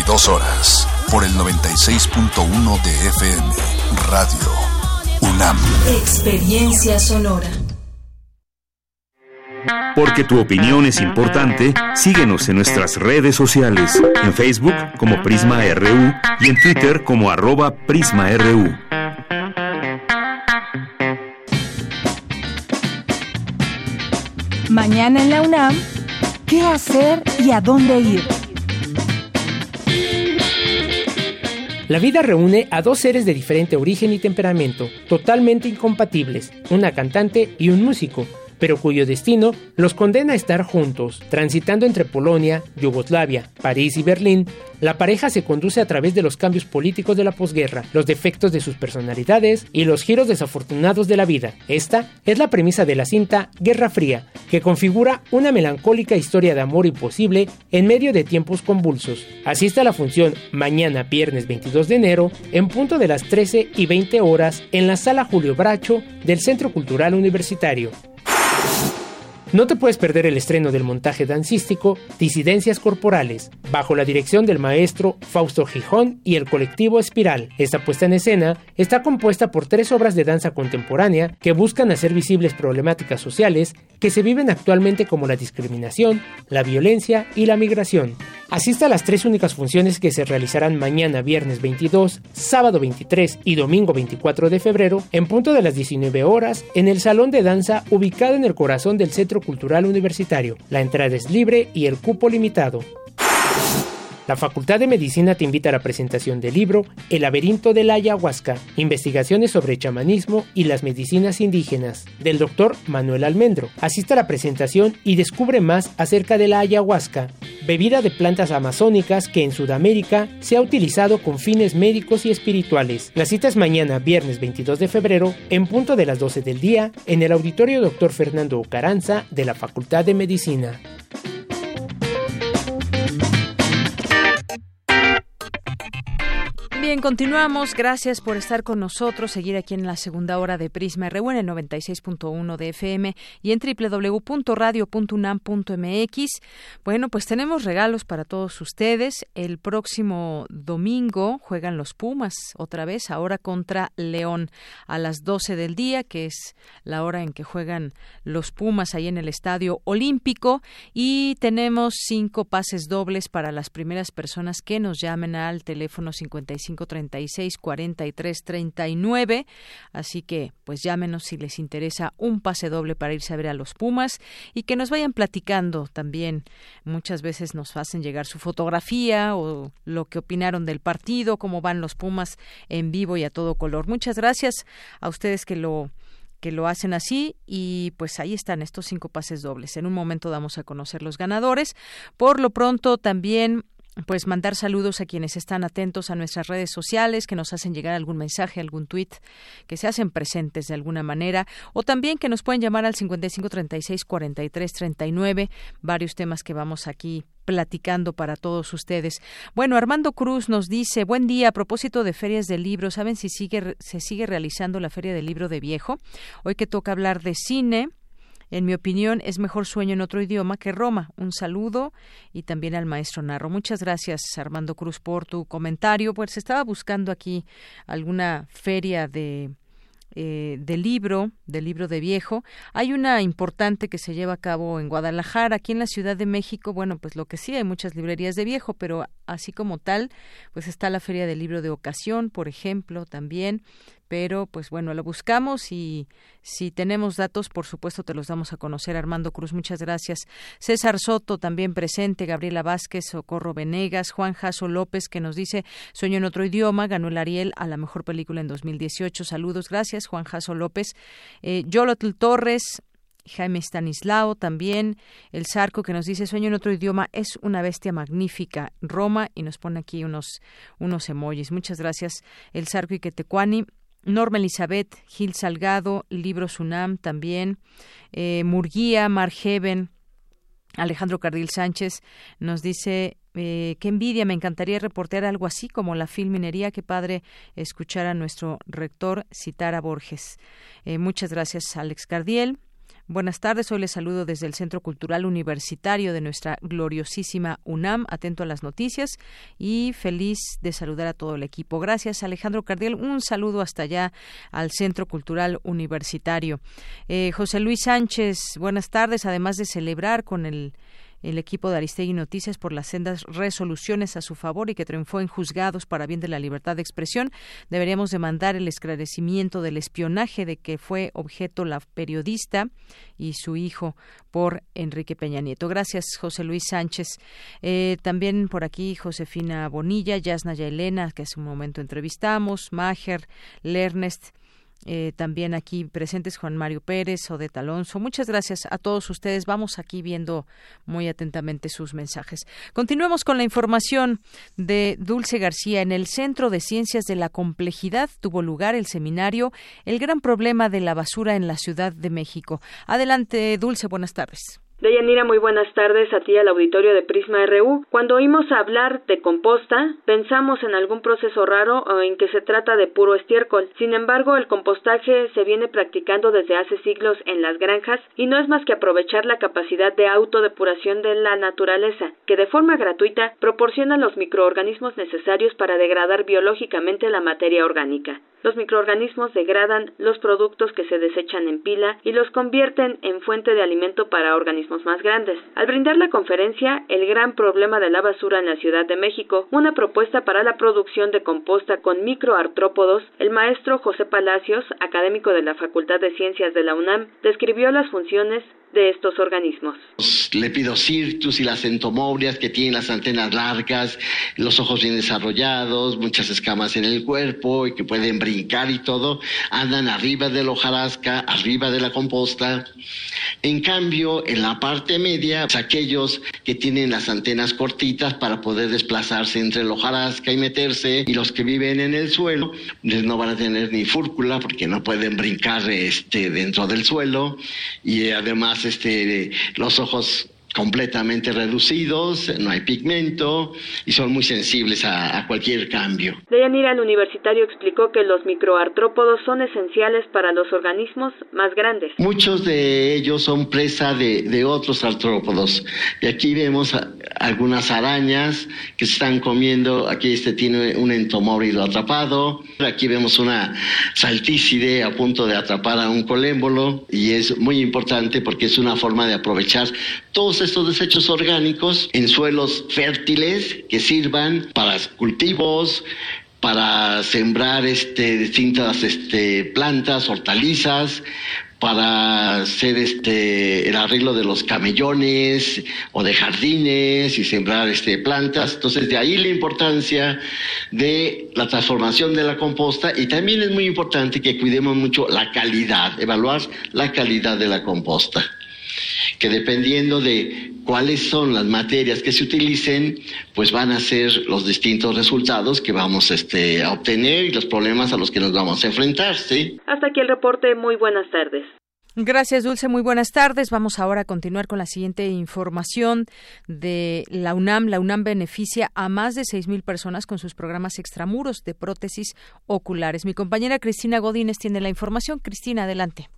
22 horas, por el 96.1 de FM, Radio UNAM. Experiencia sonora. Porque tu opinión es importante, síguenos en nuestras redes sociales, en Facebook como Prisma RU y en Twitter como arroba PrismaRU. Mañana en la UNAM, ¿qué hacer y a dónde ir? La vida reúne a dos seres de diferente origen y temperamento, totalmente incompatibles, una cantante y un músico, pero cuyo destino los condena a estar juntos. Transitando entre Polonia, Yugoslavia, París y Berlín, la pareja se conduce a través de los cambios políticos de la posguerra, los defectos de sus personalidades y los giros desafortunados de la vida. Esta es la premisa de la cinta Guerra Fría, que configura una melancólica historia de amor imposible en medio de tiempos convulsos. Asiste a la función mañana viernes 22 de enero en punto de las 13 y 20 horas en la sala Julio Bracho del Centro Cultural Universitario. No te puedes perder el estreno del montaje dancístico Disidencias Corporales, bajo la dirección del maestro Fausto Gijón y el colectivo Espiral. Esta puesta en escena está compuesta por tres obras de danza contemporánea que buscan hacer visibles problemáticas sociales que se viven actualmente como la discriminación, la violencia y la migración. Asista a las tres únicas funciones que se realizarán mañana viernes 22, sábado 23 y domingo 24 de febrero en punto de las 19 horas en el Salón de Danza ubicado en el corazón del Centro Cultural Universitario. La entrada es libre y el cupo limitado. La Facultad de Medicina te invita a la presentación del libro El laberinto de la ayahuasca, investigaciones sobre chamanismo y las medicinas indígenas, del doctor Manuel Almendro. Asista a la presentación y descubre más acerca de la ayahuasca, bebida de plantas amazónicas que en Sudamérica se ha utilizado con fines médicos y espirituales. La cita es mañana, viernes 22 de febrero, en punto de las 12 del día, en el auditorio Dr. Fernando Ocaranza de la Facultad de Medicina. Bien, continuamos. Gracias por estar con nosotros, seguir aquí en la segunda hora de Prisma RU en el 96.1 de FM y en www.radio.unam.mx. Bueno, pues tenemos regalos para todos ustedes. El próximo domingo juegan los Pumas otra vez, ahora contra León a las 12 del día, que es la hora en que juegan los Pumas ahí en el Estadio Olímpico. Y tenemos cinco pases dobles para las primeras personas que nos llamen al teléfono 55 36 43 39. Así que, pues llámenos si les interesa un pase doble para irse a ver a los Pumas y que nos vayan platicando también. Muchas veces nos hacen llegar su fotografía o lo que opinaron del partido, cómo van los Pumas en vivo y a todo color. Muchas gracias a ustedes que lo que lo hacen así y pues ahí están estos cinco pases dobles. En un momento damos a conocer los ganadores. Por lo pronto también pues mandar saludos a quienes están atentos a nuestras redes sociales, que nos hacen llegar algún mensaje, algún tuit, que se hacen presentes de alguna manera, o también que nos pueden llamar al 5536-4339, varios temas que vamos aquí platicando para todos ustedes. Bueno, Armando Cruz nos dice, buen día, a propósito de ferias de libros, ¿saben si sigue, se sigue realizando la Feria del Libro de Viejo? Hoy que toca hablar de cine, en mi opinión, es mejor sueño en otro idioma que Roma. Un saludo y también al maestro Narro. Muchas gracias, Armando Cruz, por tu comentario. Pues estaba buscando aquí alguna feria de eh, de libro, del libro de viejo. Hay una importante que se lleva a cabo en Guadalajara, aquí en la Ciudad de México. Bueno, pues lo que sí, hay muchas librerías de viejo, pero así como tal, pues está la Feria del Libro de Ocasión, por ejemplo, también pero pues bueno, lo buscamos y si tenemos datos, por supuesto, te los damos a conocer. Armando Cruz, muchas gracias. César Soto, también presente, Gabriela Vázquez, Socorro Venegas, Juan Jaso López, que nos dice, sueño en otro idioma, ganó el Ariel a la mejor película en 2018. Saludos, gracias, Juan Jaso López. Eh, Yolotl Torres, Jaime Stanislao también, el Zarco que nos dice sueño en otro idioma es una bestia magnífica, Roma y nos pone aquí unos unos emojis. Muchas gracias, el Zarco y Quetecuani. Norma Elizabeth Gil Salgado, Libro Sunam también, eh, Murguía, Margeven, Alejandro Cardil Sánchez nos dice eh, qué envidia, me encantaría reportear algo así como la filminería. Qué padre escuchar a nuestro rector citar a Borges. Eh, muchas gracias, Alex Cardiel. Buenas tardes, hoy les saludo desde el Centro Cultural Universitario de nuestra gloriosísima UNAM, atento a las noticias y feliz de saludar a todo el equipo. Gracias, Alejandro Cardiel. Un saludo hasta allá al Centro Cultural Universitario. Eh, José Luis Sánchez, buenas tardes. Además de celebrar con el el equipo de Aristegui Noticias por las sendas resoluciones a su favor y que triunfó en juzgados para bien de la libertad de expresión. Deberíamos demandar el esclarecimiento del espionaje de que fue objeto la periodista y su hijo por Enrique Peña Nieto. Gracias, José Luis Sánchez. Eh, también por aquí Josefina Bonilla, Yasna Elena, que hace un momento entrevistamos, Mager, Lernest, eh, también aquí presentes Juan Mario Pérez, Odeta Alonso. Muchas gracias a todos ustedes. Vamos aquí viendo muy atentamente sus mensajes. Continuemos con la información de Dulce García. En el Centro de Ciencias de la Complejidad tuvo lugar el seminario El gran problema de la basura en la Ciudad de México. Adelante, Dulce, buenas tardes. Deyanira, muy buenas tardes a ti al auditorio de Prisma RU. Cuando oímos hablar de composta, pensamos en algún proceso raro o en que se trata de puro estiércol. Sin embargo, el compostaje se viene practicando desde hace siglos en las granjas y no es más que aprovechar la capacidad de autodepuración de la naturaleza, que de forma gratuita proporciona los microorganismos necesarios para degradar biológicamente la materia orgánica. Los microorganismos degradan los productos que se desechan en pila y los convierten en fuente de alimento para organismos más grandes. Al brindar la conferencia El gran problema de la basura en la Ciudad de México, una propuesta para la producción de composta con microartrópodos, el maestro José Palacios, académico de la Facultad de Ciencias de la UNAM, describió las funciones de estos organismos. Los lepidocirtus y las entomobrias que tienen las antenas largas, los ojos bien desarrollados, muchas escamas en el cuerpo y que pueden brincar y todo, andan arriba de la hojarasca, arriba de la composta. En cambio, en la parte media, pues, aquellos que tienen las antenas cortitas para poder desplazarse entre la hojarasca y meterse, y los que viven en el suelo, pues, no van a tener ni fúrcula porque no pueden brincar este, dentro del suelo y además este, los ojos completamente reducidos, no hay pigmento y son muy sensibles a, a cualquier cambio. Deyanira, el universitario explicó que los microartrópodos son esenciales para los organismos más grandes. Muchos de ellos son presa de, de otros artrópodos y aquí vemos a, algunas arañas que se están comiendo, aquí este tiene un entomóbrido atrapado, aquí vemos una saltícide a punto de atrapar a un colémbolo y es muy importante porque es una forma de aprovechar todos estos desechos orgánicos en suelos fértiles que sirvan para cultivos, para sembrar este, distintas este, plantas, hortalizas, para hacer este el arreglo de los camellones o de jardines y sembrar este plantas. Entonces de ahí la importancia de la transformación de la composta y también es muy importante que cuidemos mucho la calidad, evaluar la calidad de la composta que dependiendo de cuáles son las materias que se utilicen, pues van a ser los distintos resultados que vamos este, a obtener y los problemas a los que nos vamos a enfrentar, ¿sí? Hasta aquí el reporte. Muy buenas tardes. Gracias, Dulce. Muy buenas tardes. Vamos ahora a continuar con la siguiente información de la UNAM. La UNAM beneficia a más de 6.000 personas con sus programas extramuros de prótesis oculares. Mi compañera Cristina Godínez tiene la información. Cristina, adelante.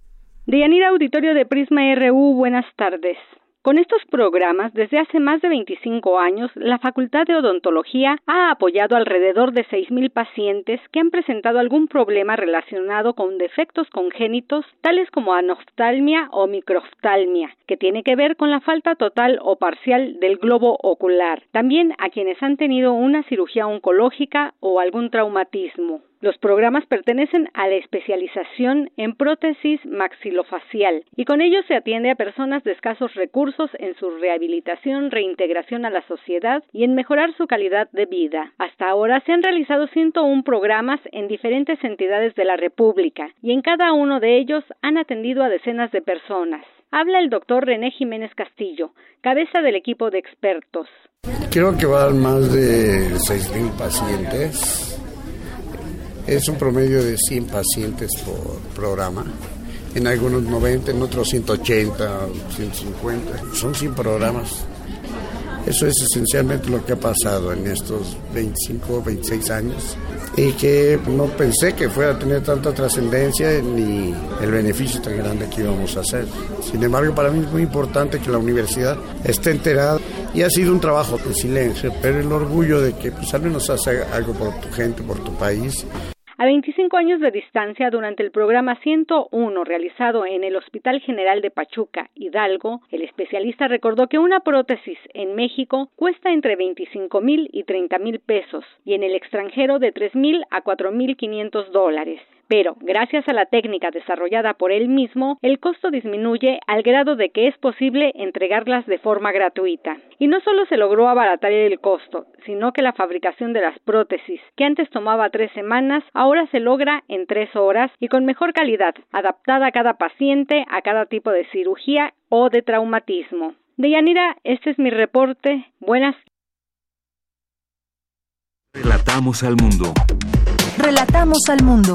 Deyanira Auditorio de Prisma RU, buenas tardes. Con estos programas, desde hace más de 25 años, la Facultad de Odontología ha apoyado alrededor de 6.000 pacientes que han presentado algún problema relacionado con defectos congénitos, tales como anoftalmia o microftalmia, que tiene que ver con la falta total o parcial del globo ocular. También a quienes han tenido una cirugía oncológica o algún traumatismo. Los programas pertenecen a la especialización en prótesis maxilofacial y con ellos se atiende a personas de escasos recursos en su rehabilitación, reintegración a la sociedad y en mejorar su calidad de vida. Hasta ahora se han realizado 101 programas en diferentes entidades de la República y en cada uno de ellos han atendido a decenas de personas. Habla el doctor René Jiménez Castillo, cabeza del equipo de expertos. Creo que van más de 6.000 pacientes es un promedio de 100 pacientes por programa. En algunos 90, en otros 180, 150. Son 100 programas. Eso es esencialmente lo que ha pasado en estos 25, 26 años y que no pensé que fuera a tener tanta trascendencia ni el beneficio tan grande que íbamos a hacer. Sin embargo, para mí es muy importante que la universidad esté enterada y ha sido un trabajo de silencio, pero el orgullo de que pues, al menos hace algo por tu gente, por tu país. A 25 años de distancia, durante el programa 101 realizado en el Hospital General de Pachuca, Hidalgo, el especialista recordó que una prótesis en México cuesta entre 25 mil y 30 mil pesos y en el extranjero de 3 mil a 4 mil 500 dólares pero gracias a la técnica desarrollada por él mismo, el costo disminuye al grado de que es posible entregarlas de forma gratuita. Y no solo se logró abaratar el costo, sino que la fabricación de las prótesis, que antes tomaba tres semanas, ahora se logra en tres horas y con mejor calidad, adaptada a cada paciente, a cada tipo de cirugía o de traumatismo. Deyanira, este es mi reporte. Buenas. Relatamos al mundo. Relatamos al mundo.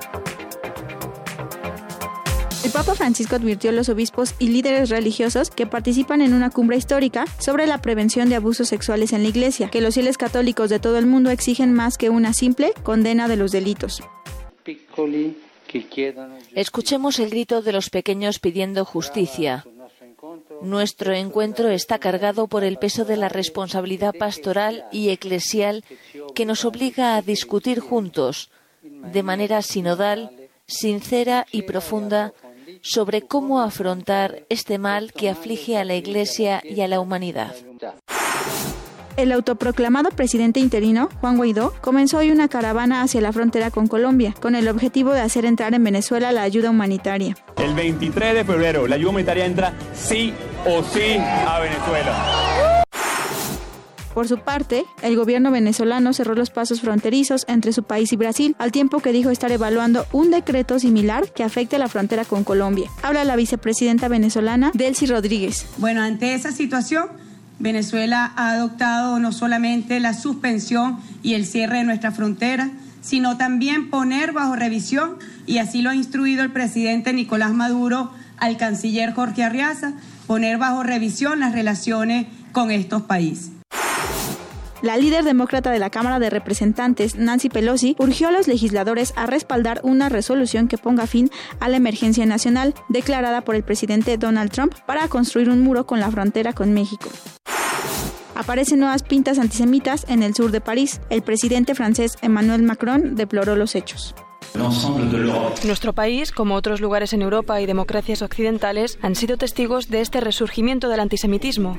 El Papa Francisco advirtió a los obispos y líderes religiosos que participan en una cumbre histórica sobre la prevención de abusos sexuales en la Iglesia, que los fieles católicos de todo el mundo exigen más que una simple condena de los delitos. Escuchemos el grito de los pequeños pidiendo justicia. Nuestro encuentro está cargado por el peso de la responsabilidad pastoral y eclesial que nos obliga a discutir juntos, de manera sinodal, sincera y profunda, sobre cómo afrontar este mal que aflige a la Iglesia y a la humanidad. El autoproclamado presidente interino, Juan Guaidó, comenzó hoy una caravana hacia la frontera con Colombia, con el objetivo de hacer entrar en Venezuela la ayuda humanitaria. El 23 de febrero, la ayuda humanitaria entra sí o sí a Venezuela. Por su parte, el gobierno venezolano cerró los pasos fronterizos entre su país y Brasil, al tiempo que dijo estar evaluando un decreto similar que afecte la frontera con Colombia. Habla la vicepresidenta venezolana, Delcy Rodríguez. Bueno, ante esa situación, Venezuela ha adoptado no solamente la suspensión y el cierre de nuestra frontera, sino también poner bajo revisión, y así lo ha instruido el presidente Nicolás Maduro al canciller Jorge Arriaza, poner bajo revisión las relaciones con estos países. La líder demócrata de la Cámara de Representantes, Nancy Pelosi, urgió a los legisladores a respaldar una resolución que ponga fin a la emergencia nacional declarada por el presidente Donald Trump para construir un muro con la frontera con México. Aparecen nuevas pintas antisemitas en el sur de París. El presidente francés Emmanuel Macron deploró los hechos. Nuestro país, como otros lugares en Europa y democracias occidentales, han sido testigos de este resurgimiento del antisemitismo,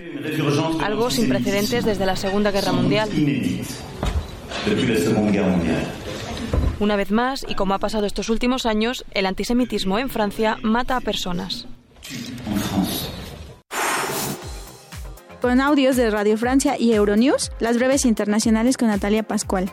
algo sin precedentes desde la Segunda Guerra Mundial. Una vez más, y como ha pasado estos últimos años, el antisemitismo en Francia mata a personas. Con audios de Radio Francia y Euronews, las breves internacionales con Natalia Pascual.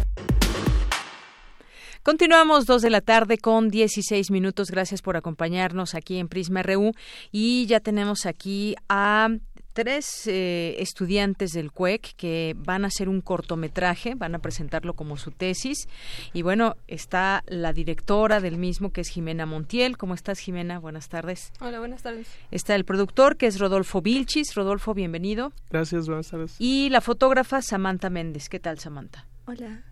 Continuamos dos de la tarde con 16 minutos. Gracias por acompañarnos aquí en Prisma RU. Y ya tenemos aquí a tres eh, estudiantes del CUEC que van a hacer un cortometraje, van a presentarlo como su tesis. Y bueno, está la directora del mismo, que es Jimena Montiel. ¿Cómo estás, Jimena? Buenas tardes. Hola, buenas tardes. Está el productor, que es Rodolfo Vilchis. Rodolfo, bienvenido. Gracias, buenas tardes. Y la fotógrafa, Samantha Méndez. ¿Qué tal, Samantha? Hola.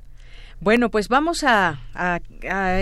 Bueno, pues vamos a,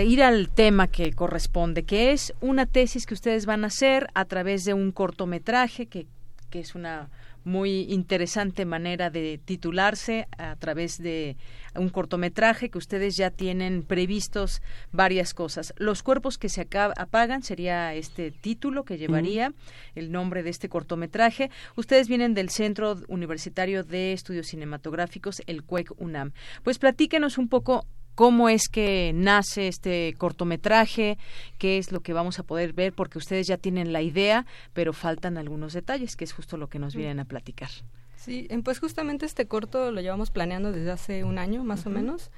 ir al tema que corresponde, que es una tesis que ustedes van a hacer a través de un cortometraje que, que es una muy interesante manera de titularse a través de un cortometraje que ustedes ya tienen previstos varias cosas. Los cuerpos que se apagan sería este título que llevaría el nombre de este cortometraje. Ustedes vienen del Centro Universitario de Estudios Cinematográficos, el CUEC UNAM. Pues platíquenos un poco cómo es que nace este cortometraje, qué es lo que vamos a poder ver, porque ustedes ya tienen la idea, pero faltan algunos detalles, que es justo lo que nos vienen a platicar. Sí, pues justamente este corto lo llevamos planeando desde hace un año, más o menos.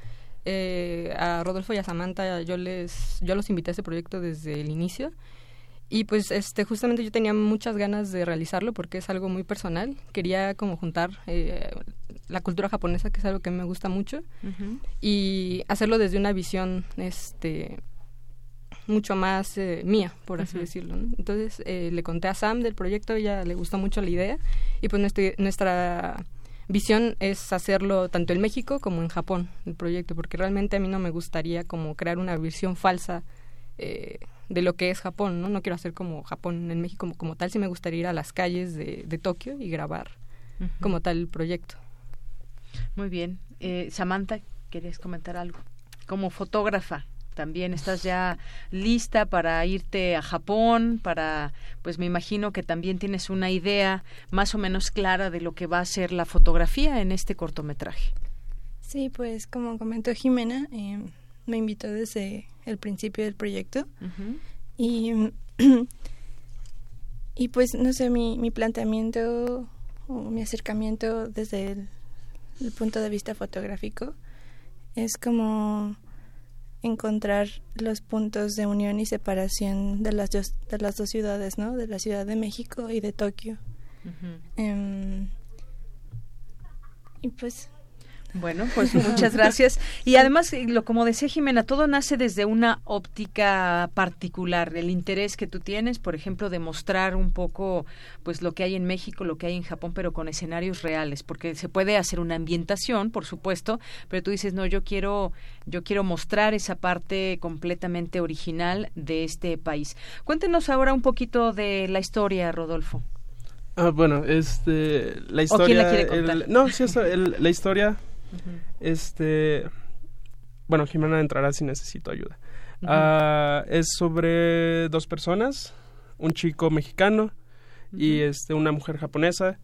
Eh, a Rodolfo y a Samantha yo les yo los invité a este proyecto desde el inicio y pues este justamente yo tenía muchas ganas de realizarlo porque es algo muy personal. Quería como juntar eh, la cultura japonesa que es algo que me gusta mucho y hacerlo desde una visión este mucho más eh, mía por así decirlo entonces eh, le conté a Sam del proyecto ella le gustó mucho la idea y pues nuestra, nuestra visión es hacerlo tanto en México como en Japón el proyecto porque realmente a mí no me gustaría como crear una visión falsa eh, de lo que es Japón, ¿no? No quiero hacer como Japón en México como, tal, sí me gustaría ir a las calles de, Tokio y grabar como tal el proyecto. Muy bien. Eh, Samantha, ¿quieres comentar algo? Como fotógrafa, también estás ya lista para irte a Japón, para, pues me imagino que también tienes una idea más o menos clara de lo que va a ser la fotografía en este cortometraje. Sí, pues como comentó Jimena, eh, me invitó desde el principio del proyecto. Y, y pues, no sé, mi, mi planteamiento o mi acercamiento desde el, el punto de vista fotográfico es como encontrar los puntos de unión y separación de las dos, de las dos ciudades, ¿no? De la Ciudad de México y de Tokio. Em, y pues bueno, pues muchas gracias. Y además, eh, lo como decía Jimena, todo nace desde una óptica particular, el interés que tú tienes, por ejemplo, de mostrar un poco pues lo que hay en México, lo que hay en Japón, pero con escenarios reales, porque se puede hacer una ambientación, por supuesto, pero tú dices, "No, yo quiero yo quiero mostrar esa parte completamente original de este país." Cuéntenos ahora un poquito de la historia, Rodolfo. Ah, bueno, este la historia ¿O quién la quiere contar? no, sí, el- la historia este bueno, Jimena entrará si necesito ayuda. Ah, es sobre dos personas, un chico mexicano y este una mujer japonesa,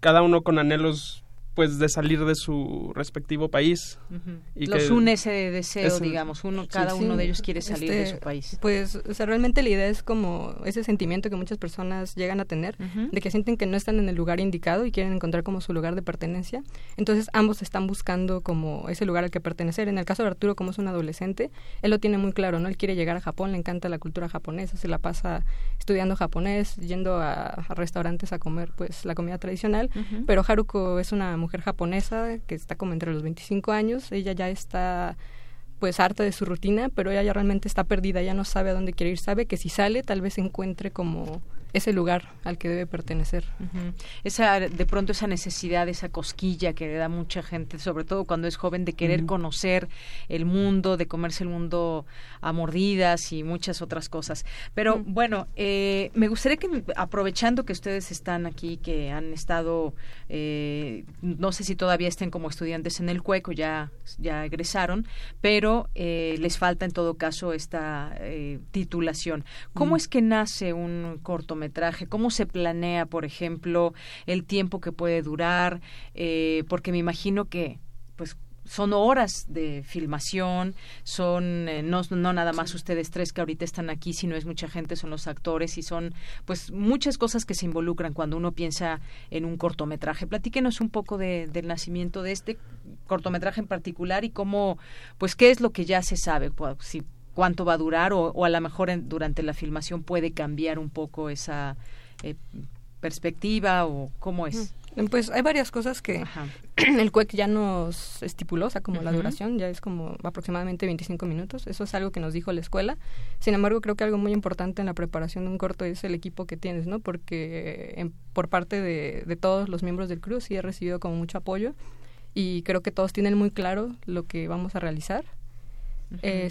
cada uno con anhelos pues de salir de su respectivo país. Ujú. y Los que- une ese deseo, ese- digamos, uno, sí, cada sí. uno de ellos quiere salir de Este, su país. Pues, o sea, realmente la idea es como ese sentimiento que muchas personas llegan a tener, de que sienten que no están en el lugar indicado y quieren encontrar como su lugar de pertenencia. Entonces, ambos están buscando como ese lugar al que pertenecer. En el caso de Arturo, como es un adolescente, él lo tiene muy claro, ¿no? Él quiere llegar a Japón, le encanta la cultura japonesa, se la pasa estudiando japonés, yendo a, a restaurantes a comer, pues, la comida tradicional. Ujú. Pero Haruko es una mujer japonesa que está como entre los 25 años, ella ya está pues harta de su rutina, pero ella ya realmente está perdida, ya no sabe a dónde quiere ir, sabe que si sale tal vez encuentre como ese lugar al que debe pertenecer. Esa, de pronto esa necesidad, esa cosquilla que le da mucha gente, sobre todo cuando es joven, de querer conocer el mundo, de comerse el mundo a mordidas y muchas otras cosas. Pero bueno, eh, me gustaría que, aprovechando que ustedes están aquí, que han estado, eh, no sé si todavía estén como estudiantes en el cueco, ya, ya egresaron, pero eh, les falta en todo caso esta eh, titulación. ¿Cómo es que nace un cortometraje? ¿Cómo se planea, por ejemplo, el tiempo que puede durar? Eh, porque me imagino que, pues, son horas de filmación, son eh, no, no nada más ustedes tres que ahorita están aquí, sino es mucha gente, son los actores y son pues muchas cosas que se involucran cuando uno piensa en un cortometraje. Platíquenos un poco de- del nacimiento de este cortometraje en particular y cómo, pues qué es lo que ya se sabe, si cuánto va a durar o, o a lo mejor en- durante la filmación puede cambiar un poco esa eh, perspectiva o cómo es. Pues hay varias cosas que el CUEC ya nos estipuló, o sea, como la duración ya es como aproximadamente 25 minutos. Eso es algo que nos dijo la escuela. Sin embargo, creo que algo muy importante en la preparación de un corto es el equipo que tienes, ¿no? Porque en- por parte de, de todos los miembros del crew sí he recibido como mucho apoyo y creo que todos tienen muy claro lo que vamos a realizar. Este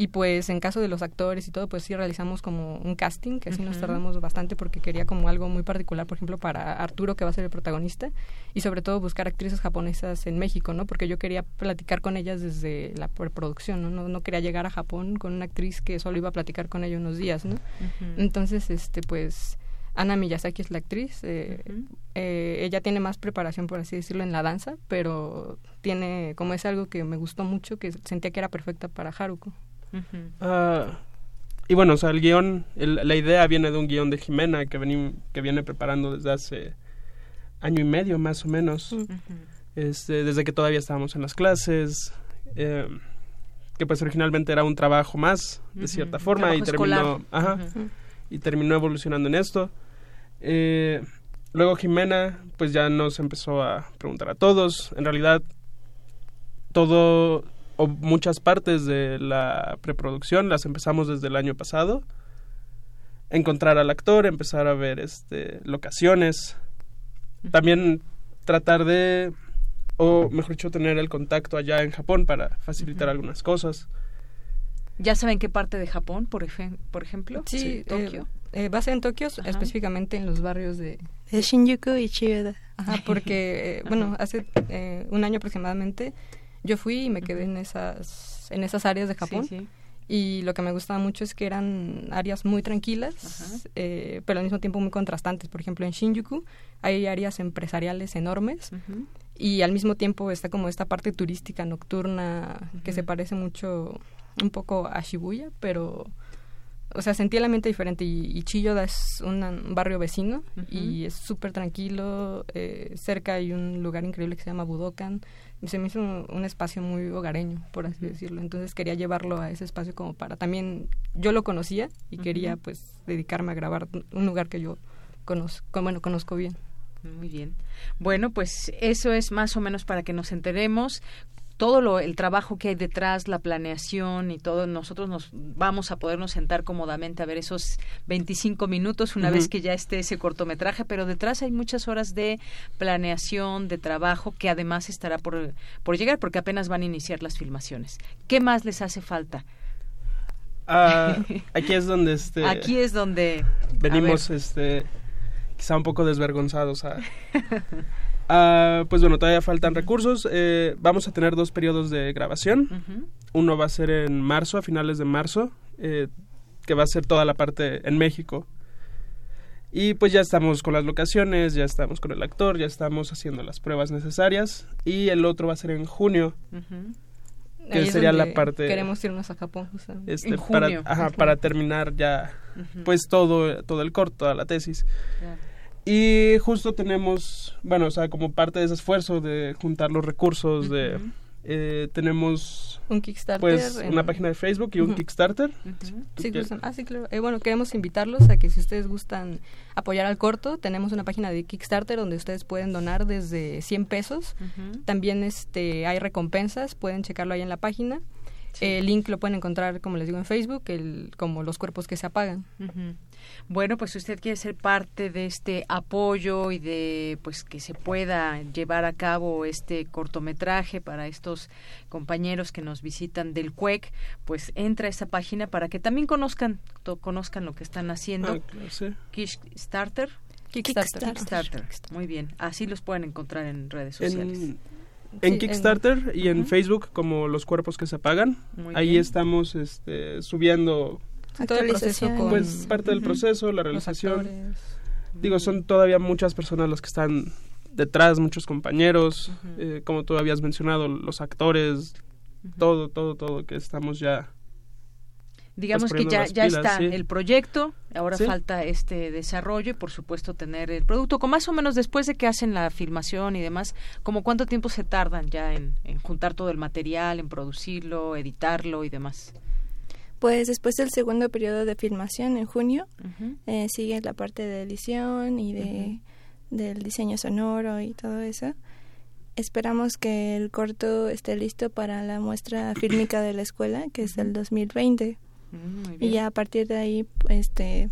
y pues en caso de los actores y todo, pues sí realizamos como un casting, que así nos tardamos bastante porque quería como algo muy particular, por ejemplo, para Arturo, que va a ser el protagonista, y sobre todo buscar actrices japonesas en México, ¿no? Porque yo quería platicar con ellas desde la preproducción, ¿no? No, no quería llegar a Japón con una actriz que solo iba a platicar con ella unos días, ¿no? Entonces, este, pues, Ana Miyazaki es la actriz. eh, eh, ella tiene más preparación, por así decirlo, en la danza, pero tiene, como es algo que me gustó mucho, que sentía que era perfecta para Haruko. Ah, y bueno, o sea, el guion, el- la idea viene de un guion de Jimena que, vení- que viene preparando desde hace año y medio más o menos, este, desde que todavía estábamos en las clases, eh, que pues originalmente era un trabajo más, de cierta forma, y terminó, ajá, y terminó evolucionando en esto. Eh, luego Jimena, pues ya nos empezó a preguntar a todos, en realidad todo o muchas partes de la preproducción las empezamos desde el año pasado. Encontrar al actor, empezar a ver este locaciones, también tratar de o mejor dicho tener el contacto allá en Japón para facilitar algunas cosas. ¿Ya saben qué parte de Japón, por, ejem- por ejemplo? Sí, Tokio. eh, eh, ser en Tokio, Ajá. específicamente en los barrios de... De Shinjuku y Chiyoda. Ajá, porque, eh, bueno, hace eh, un año aproximadamente yo fui y me quedé en esas, en esas áreas de Japón. Sí, sí. Y lo que me gustaba mucho es que eran áreas muy tranquilas, eh, pero al mismo tiempo muy contrastantes. Por ejemplo, en Shinjuku hay áreas empresariales enormes y al mismo tiempo está como esta parte turística nocturna que se parece mucho, un poco a Shibuya, pero o sea, sentí el ambiente diferente y, Chilloda es un barrio vecino y es súper tranquilo, eh, cerca hay un lugar increíble que se llama Budokan, se me hizo un, espacio muy hogareño, por así decirlo, entonces quería llevarlo a ese espacio como para también, yo lo conocía y quería pues dedicarme a grabar un lugar que yo conozco, bueno, conozco bien. Muy bien. Bueno, pues eso es más o menos para que nos enteremos todo lo, el trabajo que hay detrás, la planeación y todo, nosotros nos vamos a podernos sentar cómodamente a ver esos 25 minutos una vez que ya esté ese cortometraje, pero detrás hay muchas horas de planeación, de trabajo que además estará por, por llegar porque apenas van a iniciar las filmaciones. ¿Qué más les hace falta? Ah, aquí es donde este aquí es donde venimos este quizá un poco desvergonzados a Ah, pues bueno, todavía faltan recursos. Eh, vamos a tener dos periodos de grabación. Uno va a ser en marzo, a finales de marzo, eh, que va a ser toda la parte en México. Y pues ya estamos con las locaciones, ya estamos con el actor, ya estamos haciendo las pruebas necesarias. Y el otro va a ser en junio. Que sería la parte... Queremos irnos a Japón. Este, para, para terminar ya, pues todo, todo el corto, toda la tesis. Y justo tenemos, bueno, o sea, como parte de ese esfuerzo de juntar los recursos, de eh, tenemos un Kickstarter, pues una página de Facebook y un Kickstarter. Sí, ah, sí, claro. Eh, bueno, queremos invitarlos a que si ustedes gustan apoyar al corto, tenemos una página de Kickstarter donde ustedes pueden donar desde 100 pesos. También este hay recompensas, pueden checarlo ahí en la página. El link lo pueden encontrar, como les digo, en Facebook, el, como los cuerpos que se apagan. Bueno, pues si usted quiere ser parte de este apoyo y de pues que se pueda llevar a cabo este cortometraje para estos compañeros que nos visitan del CUEC, pues entra a esa página para que también conozcan conozcan lo que están haciendo. Ah, Kickstarter. Kickstarter. Muy bien. Así los pueden encontrar en redes sociales. En, Kickstarter y en Facebook como Los Cuerpos que se apagan. Ahí estamos este, subiendo todo el proceso pues parte del proceso la realización. digo son todavía muchas personas las que están detrás muchos compañeros eh, como tú habías mencionado los actores todo todo todo que estamos ya digamos que ya ya está el proyecto ahora falta este desarrollo y por supuesto tener el producto con más o menos después de que hacen la filmación y demás como cuánto tiempo se tardan ya en juntar todo el material en producirlo editarlo y demás pues después del segundo periodo de filmación, en junio, eh, sigue la parte de edición y de, del diseño sonoro y todo eso. Esperamos que el corto esté listo para la muestra fílmica de la escuela, que es el 2020. Mm, y ya a partir de ahí, este,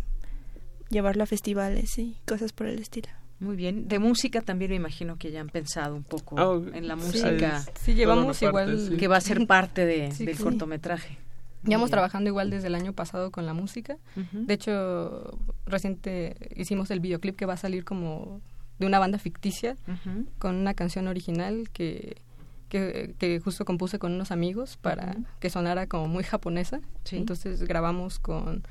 llevarlo a festivales y cosas por el estilo. Muy bien. De música también me imagino que ya han pensado un poco ah, en la música. Sí, llevamos igual. Que va a ser parte de, del cortometraje. Llevamos trabajando igual desde el año pasado con la música. De hecho, reciente hicimos el videoclip que va a salir como de una banda ficticia con una canción original que, que, justo compuse con unos amigos para que sonara como muy japonesa. Entonces grabamos con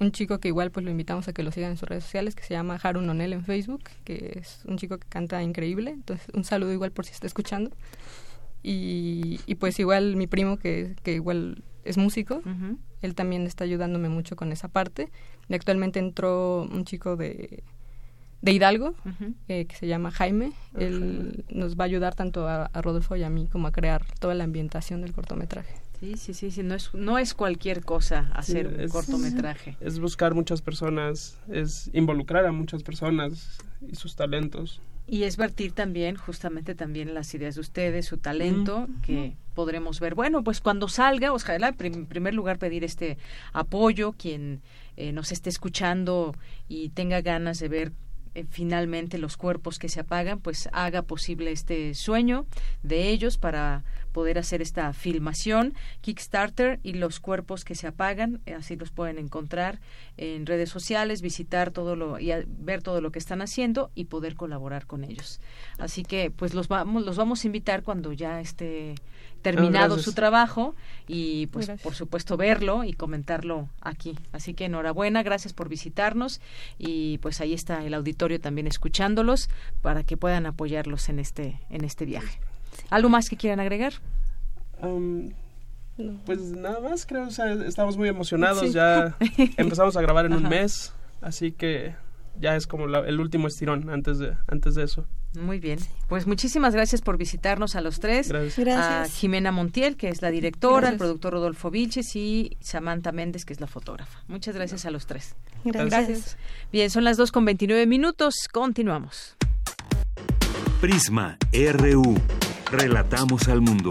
un chico que igual pues lo invitamos a que lo sigan en sus redes sociales que se llama Haru Nonel en Facebook, que es un chico que canta increíble. Entonces un saludo igual por si está escuchando. Y, y pues igual mi primo que, que igual es músico, él también está ayudándome mucho con esa parte. Y actualmente entró un chico de, de Hidalgo, eh, que se llama Jaime. Él nos va a ayudar tanto a, Rodolfo y a mí como a crear toda la ambientación del cortometraje. Sí, sí, sí, sí. No, es, no es cualquier cosa hacer un cortometraje. Es buscar muchas personas, es involucrar a muchas personas y sus talentos y es vertir también justamente también las ideas de ustedes, su talento, que podremos ver. Bueno, pues cuando salga, ojalá en primer lugar pedir este apoyo, quien eh, nos esté escuchando y tenga ganas de ver eh, finalmente los cuerpos que se apagan, pues haga posible este sueño de ellos para poder hacer esta filmación, Kickstarter y los cuerpos que se apagan, eh, así los pueden encontrar en redes sociales, visitar todo lo y ver todo lo que están haciendo y poder colaborar con ellos. Así que pues los vamos los vamos a invitar cuando ya esté terminado su trabajo y pues por supuesto verlo y comentarlo aquí. Así que enhorabuena, gracias por visitarnos y pues ahí está el auditorio también escuchándolos para que puedan apoyarlos en este en este viaje. ¿Algo más que quieran agregar? Pues nada más, creo, o sea, estamos muy emocionados, ya empezamos a grabar en un mes, así que ya es como el último estirón antes de, antes de eso. Muy bien. Pues muchísimas gracias por visitarnos a los tres. Gracias. A Jimena Montiel, que es la directora, al productor Rodolfo Vilches y Samantha Méndez, que es la fotógrafa. Muchas gracias a los tres. Gracias. Bien, son las dos con 29 minutos. Continuamos. Prisma RU. Relatamos al mundo.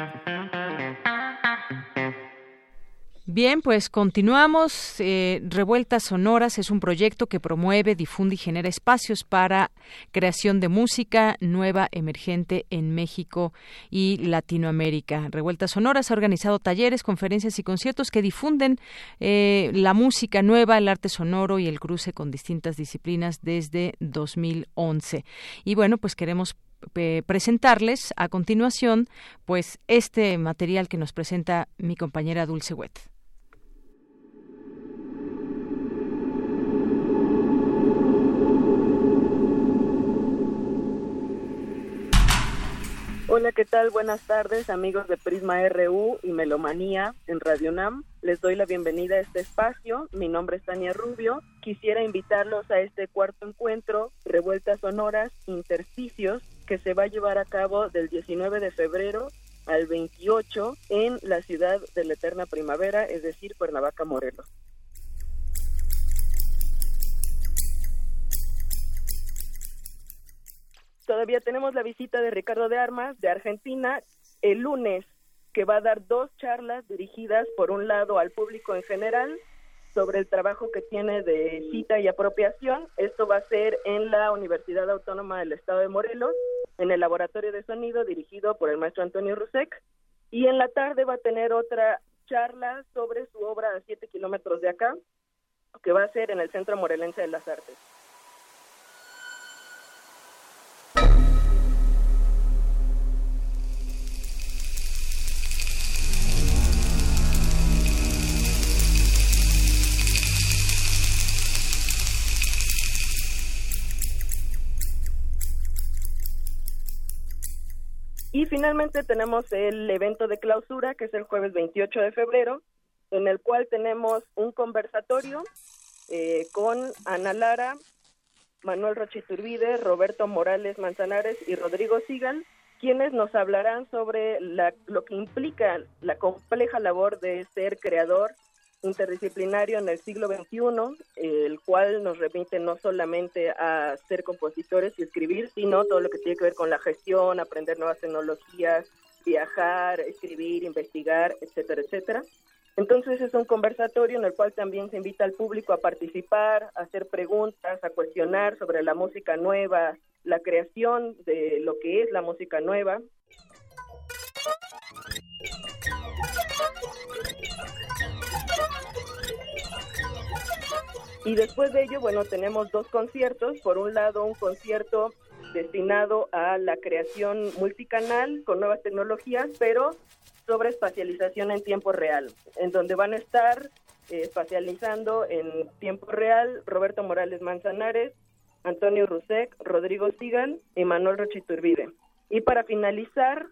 Bien, pues continuamos. Eh, Revueltas Sonoras es un proyecto que promueve, difunde y genera espacios para creación de música nueva emergente en México y Latinoamérica. Revueltas Sonoras ha organizado talleres, conferencias y conciertos que difunden eh, la música nueva, el arte sonoro y el cruce con distintas disciplinas desde 2011. Y bueno, pues queremos eh, presentarles a continuación pues este material que nos presenta mi compañera Dulce Wet. Hola, ¿qué tal? Buenas tardes, amigos de Prisma RU y Melomanía en Radio NAM. Les doy la bienvenida a este espacio. Mi nombre es Tania Rubio. Quisiera invitarlos a este cuarto encuentro, Revueltas Sonoras, Intersticios, que se va a llevar a cabo del 19 de febrero al 28 en la ciudad de la eterna primavera, es decir, Cuernavaca, Morelos. Todavía tenemos la visita de Ricardo de Armas de Argentina el lunes, que va a dar dos charlas dirigidas, por un lado, al público en general sobre el trabajo que tiene de cita y apropiación. Esto va a ser en la Universidad Autónoma del Estado de Morelos, en el laboratorio de sonido dirigido por el maestro Antonio Rusek. Y en la tarde va a tener otra charla sobre su obra a siete kilómetros de acá, que va a ser en el Centro Morelense de las Artes. Y finalmente tenemos el evento de clausura, que es el jueves 28 de febrero, en el cual tenemos un conversatorio eh, con Ana Lara, Manuel Rochiturbide, Roberto Morales Manzanares y Rodrigo Sigal, quienes nos hablarán sobre lo que implica la compleja labor de ser creador interdisciplinario en el siglo XXI, el cual nos remite no solamente a ser compositores y escribir, sino todo lo que tiene que ver con la gestión, aprender nuevas tecnologías, viajar, escribir, investigar, etcétera, etcétera. Entonces es un conversatorio en el cual también se invita al público a participar, a hacer preguntas, a cuestionar sobre la música nueva, la creación de lo que es la música nueva. Y después de ello, bueno, tenemos dos conciertos. Por un lado, un concierto destinado a la creación multicanal con nuevas tecnologías, pero sobre espacialización en tiempo real, en donde van a estar eh, espacializando en tiempo real Roberto Morales Manzanares, Antonio Rusek, Rodrigo Sigan y Manuel Rochiturbide. Y para finalizar,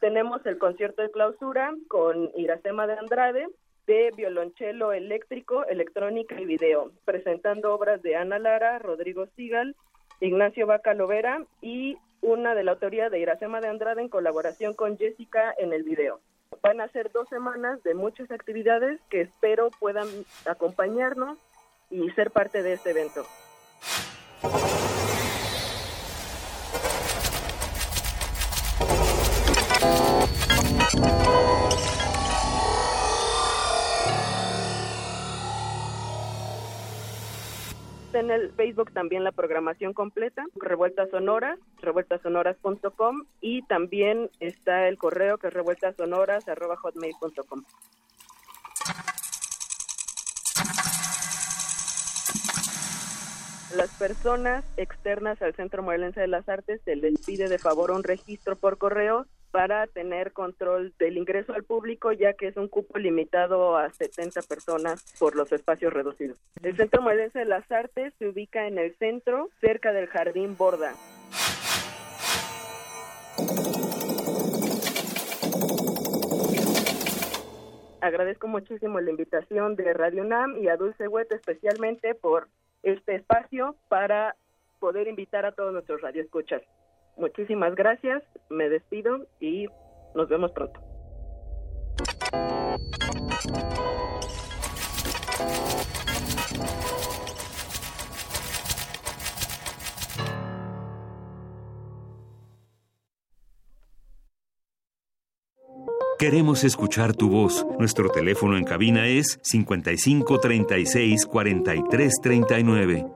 tenemos el concierto de clausura con Iracema de Andrade, de violonchelo eléctrico, electrónica y video, presentando obras de Ana Lara, Rodrigo Sigal, Ignacio Vaca Lovera y una de la autoría de Iracema de Andrade en colaboración con Jessica en el video. Van a ser dos semanas de muchas actividades que espero puedan acompañarnos y ser parte de este evento. En el Facebook también la programación completa, Revueltas Sonoras, revueltasonoras.com y también está el correo que es revueltasonoras.hotmail.com. Las personas externas al Centro Morelense de las Artes se les pide de favor un registro por correo para tener control del ingreso al público, ya que es un cupo limitado a 70 personas por los espacios reducidos. El Centro Morelense de las Artes se ubica en el centro, cerca del Jardín Borda. Agradezco muchísimo la invitación de Radio NAM y a Dulce Huete especialmente por este espacio para poder invitar a todos nuestros radioescuchas. Muchísimas gracias, me despido y nos vemos pronto. Queremos escuchar tu voz. Nuestro teléfono en cabina es 55 36 43 39.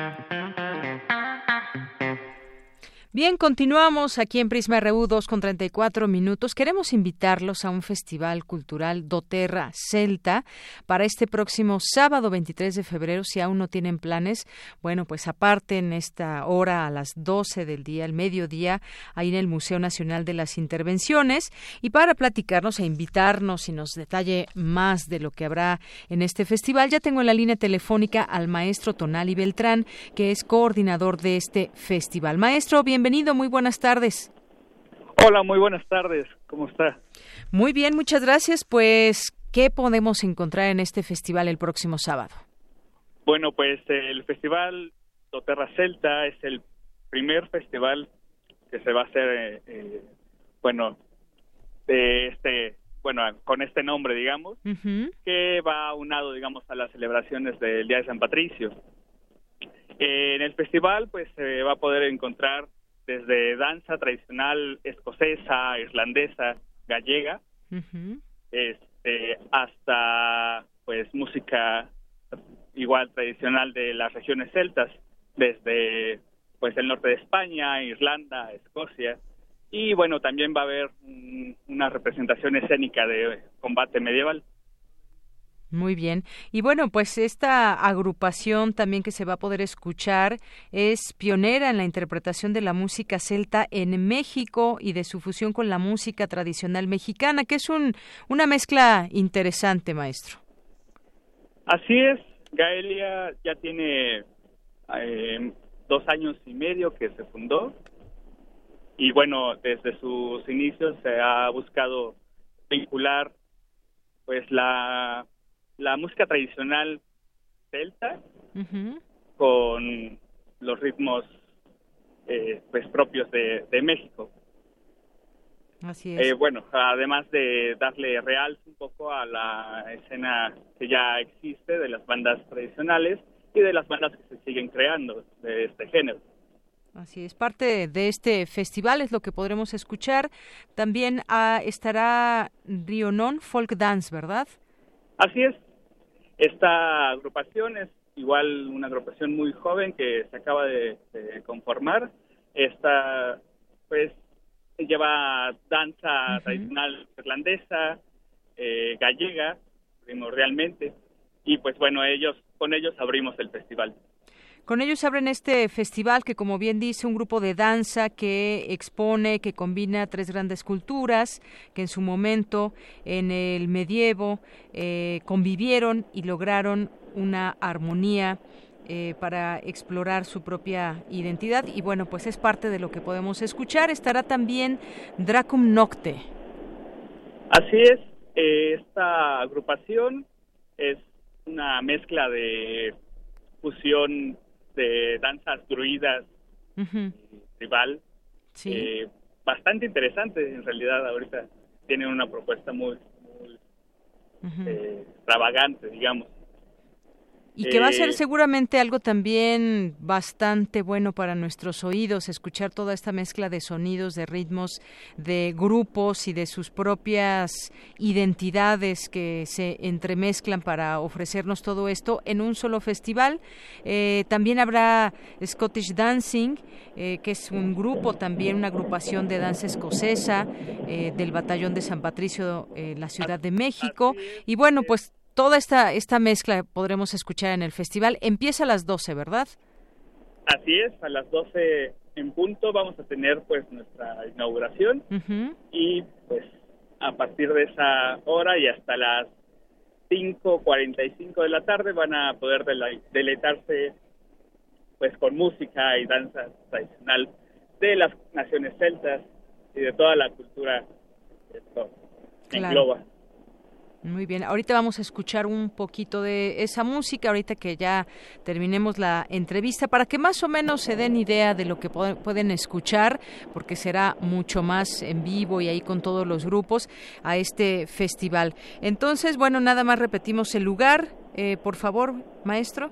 Bien, continuamos aquí en Prisma RU 2 con 34 minutos. Queremos invitarlos a un festival cultural Doterra Celta para este próximo sábado 23 de febrero. Si aún no tienen planes, bueno, pues aparte en esta hora a las 12 del día, el mediodía, ahí en el Museo Nacional de las Intervenciones. Y para platicarnos e invitarnos y nos detalle más de lo que habrá en este festival, ya tengo en la línea telefónica al maestro Tonali Beltrán, que es coordinador de este festival. Maestro, bien bienvenido, muy buenas tardes. Hola, muy buenas tardes, ¿cómo está? Muy bien, muchas gracias. Pues, ¿qué podemos encontrar en este festival el próximo sábado? Bueno, pues el festival Doterra Celta es el primer festival que se va a hacer, eh, eh, bueno, de este, bueno, con este nombre, digamos, que va aunado, digamos, a las celebraciones del Día de San Patricio. Eh, en el festival, pues, se va a poder encontrar desde danza tradicional escocesa, irlandesa, gallega, este, hasta pues música igual tradicional de las regiones celtas, desde pues el norte de España, Irlanda, Escocia, y bueno, también va a haber una representación escénica de combate medieval. Muy bien. Y bueno, pues esta agrupación también que se va a poder escuchar es pionera en la interpretación de la música celta en México y de su fusión con la música tradicional mexicana, que es un, una mezcla interesante, maestro. Así es. Gaelia ya tiene eh, dos años y medio que se fundó y bueno, desde sus inicios se ha buscado vincular pues la la música tradicional celta con los ritmos eh, pues propios de, México. Así es. Eh, bueno, además de darle real un poco a la escena que ya existe de las bandas tradicionales y de las bandas que se siguen creando de este género. Así es, parte de este festival es lo que podremos escuchar. También ah, estará Rionon Folk Dance, ¿verdad? Así es, esta agrupación es igual una agrupación muy joven que se acaba de, conformar. Esta, pues, lleva danza tradicional irlandesa, eh, gallega, primordialmente, y pues bueno, ellos, con ellos abrimos el festival. Con ellos abren este festival que, como bien dice, un grupo de danza que expone, que combina tres grandes culturas que en su momento, en el medievo, eh, convivieron y lograron una armonía eh, para explorar su propia identidad. Y bueno, pues es parte de lo que podemos escuchar. Estará también Dracum Nocte. Así es, eh, esta agrupación es una mezcla de fusión de danzas druidas rival eh, bastante interesante en realidad ahorita tienen una propuesta muy, muy eh, extravagante digamos Y que va a ser Eh, seguramente algo también bastante bueno para nuestros oídos, escuchar toda esta mezcla de sonidos, de ritmos, de grupos y de sus propias identidades que se entremezclan para ofrecernos todo esto en un solo festival. Eh, también habrá Scottish Dancing, eh, que es un grupo también, una agrupación de danza escocesa eh, del Batallón de San Patricio en la Ciudad de México. Y bueno, pues toda esta, esta mezcla podremos escuchar en el festival. Empieza a las 12, ¿verdad? Así es, a las 12 en punto vamos a tener pues nuestra inauguración y pues a partir de esa hora y hasta las 5.45 de la tarde van a poder dele- deleitarse pues con música y danza tradicional de las naciones celtas y de toda la cultura que esto Claro. engloba. Muy bien, ahorita vamos a escuchar un poquito de esa música, ahorita que ya terminemos la entrevista, para que más o menos se den idea de lo que pueden escuchar, porque será mucho más en vivo y ahí con todos los grupos a este festival. Entonces, bueno, nada más repetimos el lugar, eh, por favor, maestro.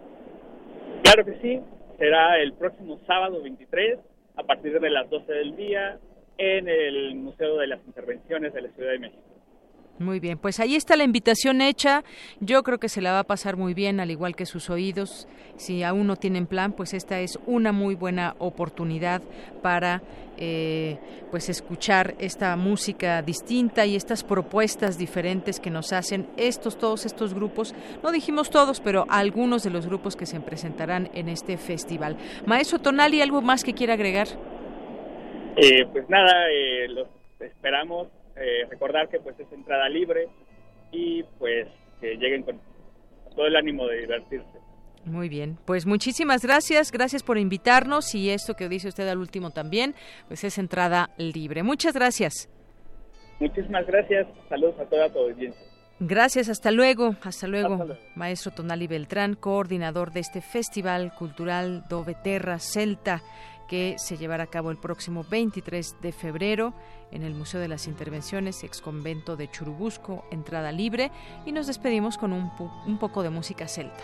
Claro que sí, será el próximo sábado 23 a partir de las 12 del día en el Museo de las Intervenciones de la Ciudad de México. Muy bien, pues ahí está la invitación hecha. Yo creo que se la va a pasar muy bien, al igual que sus oídos. Si aún no tienen plan, pues esta es una muy buena oportunidad para eh, pues escuchar esta música distinta y estas propuestas diferentes que nos hacen estos todos estos grupos. No dijimos todos, pero algunos de los grupos que se presentarán en este festival. Maestro Tonali, algo más que quiera agregar. Eh, pues nada, eh, los esperamos. Eh, recordar que pues es entrada libre y pues que lleguen con todo el ánimo de divertirse. Muy bien, pues muchísimas gracias, gracias por invitarnos y esto que dice usted al último también, pues es entrada libre. Muchas gracias. Muchísimas gracias, saludos a toda tu audiencia. Gracias, hasta luego, hasta luego, Hasta luego. maestro Tonali Beltrán, coordinador de este Festival Cultural Dove Terra Celta que se llevará a cabo el próximo 23 de febrero en el Museo de las Intervenciones, ex convento de Churubusco, entrada libre, y nos despedimos con un, un poco de música celta.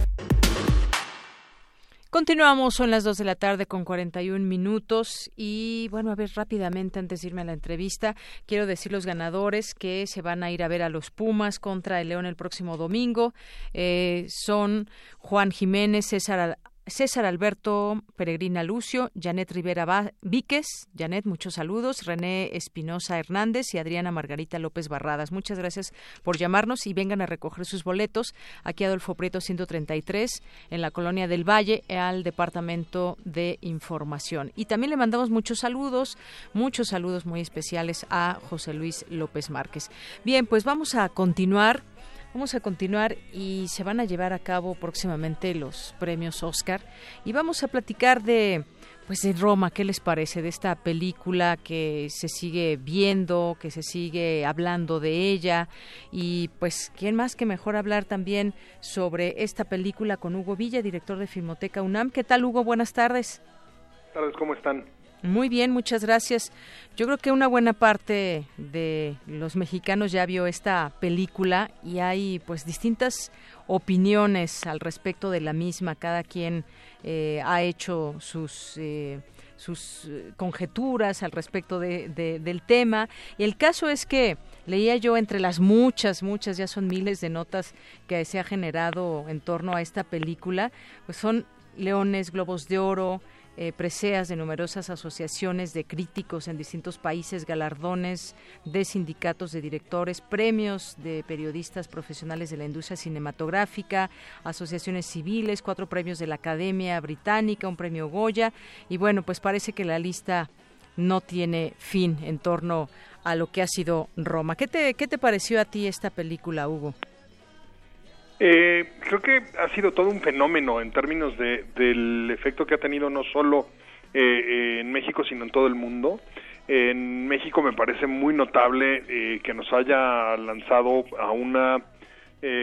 Continuamos, son las 2 de la tarde con 41 minutos y bueno, a ver rápidamente antes de irme a la entrevista, quiero decir los ganadores que se van a ir a ver a los Pumas contra el León el próximo domingo. Eh, son Juan Jiménez, César César Alberto Peregrina Lucio, Janet Rivera Víquez, Janet, muchos saludos, René Espinosa Hernández y Adriana Margarita López Barradas. Muchas gracias por llamarnos y vengan a recoger sus boletos aquí a Adolfo Prieto 133 en la colonia del Valle al Departamento de Información. Y también le mandamos muchos saludos, muchos saludos muy especiales a José Luis López Márquez. Bien, pues vamos a continuar Vamos a continuar y se van a llevar a cabo próximamente los premios Oscar y vamos a platicar de pues de Roma, ¿qué les parece de esta película que se sigue viendo, que se sigue hablando de ella y pues quién más que mejor hablar también sobre esta película con Hugo Villa, director de Filmoteca UNAM. ¿Qué tal Hugo? Buenas tardes. Buenas tardes, ¿cómo están? Muy bien, muchas gracias. Yo creo que una buena parte de los mexicanos ya vio esta película y hay pues distintas opiniones al respecto de la misma. Cada quien eh, ha hecho sus eh, sus eh, conjeturas al respecto de, de- del tema. Y el caso es que leía yo entre las muchas, muchas, ya son miles de notas que se ha generado en torno a esta película, pues son leones, globos de oro, eh, preseas de numerosas asociaciones de críticos en distintos países, galardones de sindicatos de directores, premios de periodistas profesionales de la industria cinematográfica, asociaciones civiles, cuatro premios de la Academia Británica, un premio Goya y bueno, pues parece que la lista no tiene fin en torno a lo que ha sido Roma. ¿Qué te, qué te pareció a ti esta película, Hugo? Eh, creo que ha sido todo un fenómeno en términos de, del efecto que ha tenido no solo eh, en México, sino en todo el mundo. En México me parece muy notable eh, que nos haya lanzado a una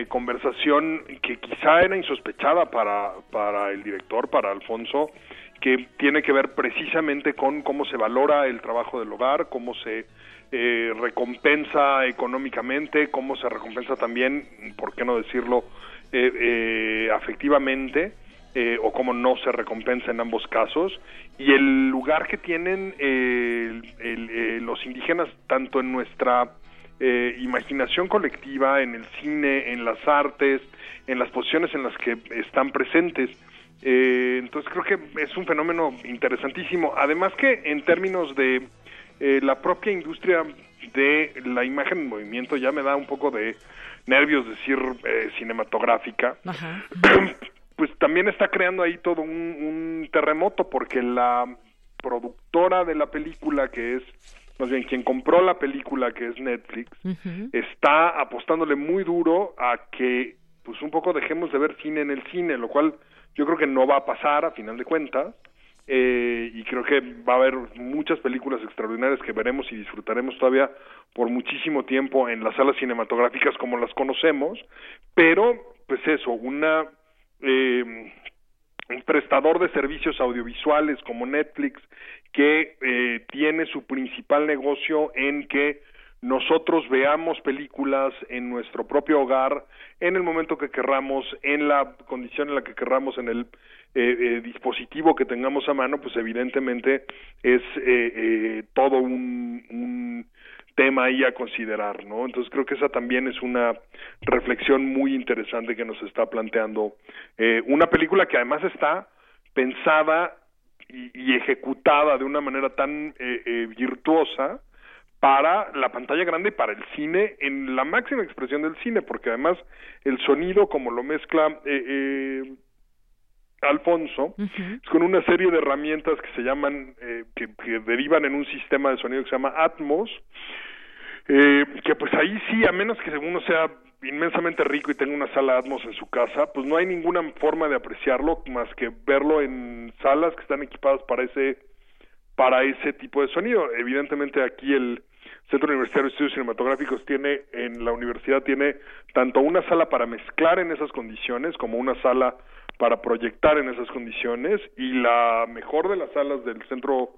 conversación que quizá era insospechada para, para el director, para Alfonso, que tiene que ver precisamente con cómo se valora el trabajo del hogar, cómo se eh, recompensa económicamente, cómo se recompensa también, por qué no decirlo, eh, eh, afectivamente, o cómo no se recompensa en ambos casos, y el lugar que tienen los indígenas tanto en nuestra imaginación colectiva, en el cine, en las artes, en las posiciones en las que están presentes. entonces creo que es un fenómeno interesantísimo. Además que en términos de eh, la propia industria de la imagen en movimiento ya me da un poco de nervios decir eh, cinematográfica. Pues también está creando ahí todo un, terremoto porque la productora de la película que es más bien quien compró la película que es Netflix está apostándole muy duro a que pues un poco dejemos de ver cine en el cine, lo cual yo creo que no va a pasar a final de cuentas eh, y creo que va a haber muchas películas extraordinarias que veremos y disfrutaremos todavía por muchísimo tiempo en las salas cinematográficas como las conocemos, pero pues eso, una eh, un prestador de servicios audiovisuales como Netflix que eh, tiene su principal negocio en que nosotros veamos películas en nuestro propio hogar, en el momento que querramos, en la condición en la que querramos, en el eh, eh, dispositivo que tengamos a mano, pues evidentemente es eh, eh, todo un, tema ahí a considerar, ¿no? Entonces creo que esa también es una reflexión muy interesante que nos está planteando eh, una película que además está pensada y, y ejecutada de una manera tan eh, eh, virtuosa para la pantalla grande y para el cine en la máxima expresión del cine, porque además el sonido como lo mezcla eh, eh, Alfonso, es con una serie de herramientas que se llaman, eh, que, que, derivan en un sistema de sonido que se llama Atmos, eh, que pues ahí sí, a menos que uno sea inmensamente rico y tenga una sala Atmos en su casa, pues no hay ninguna forma de apreciarlo más que verlo en salas que están equipadas para ese para ese tipo de sonido. Evidentemente aquí el Centro Universitario de Estudios Cinematográficos tiene en la universidad tiene tanto una sala para mezclar en esas condiciones como una sala para proyectar en esas condiciones y la mejor de las salas del Centro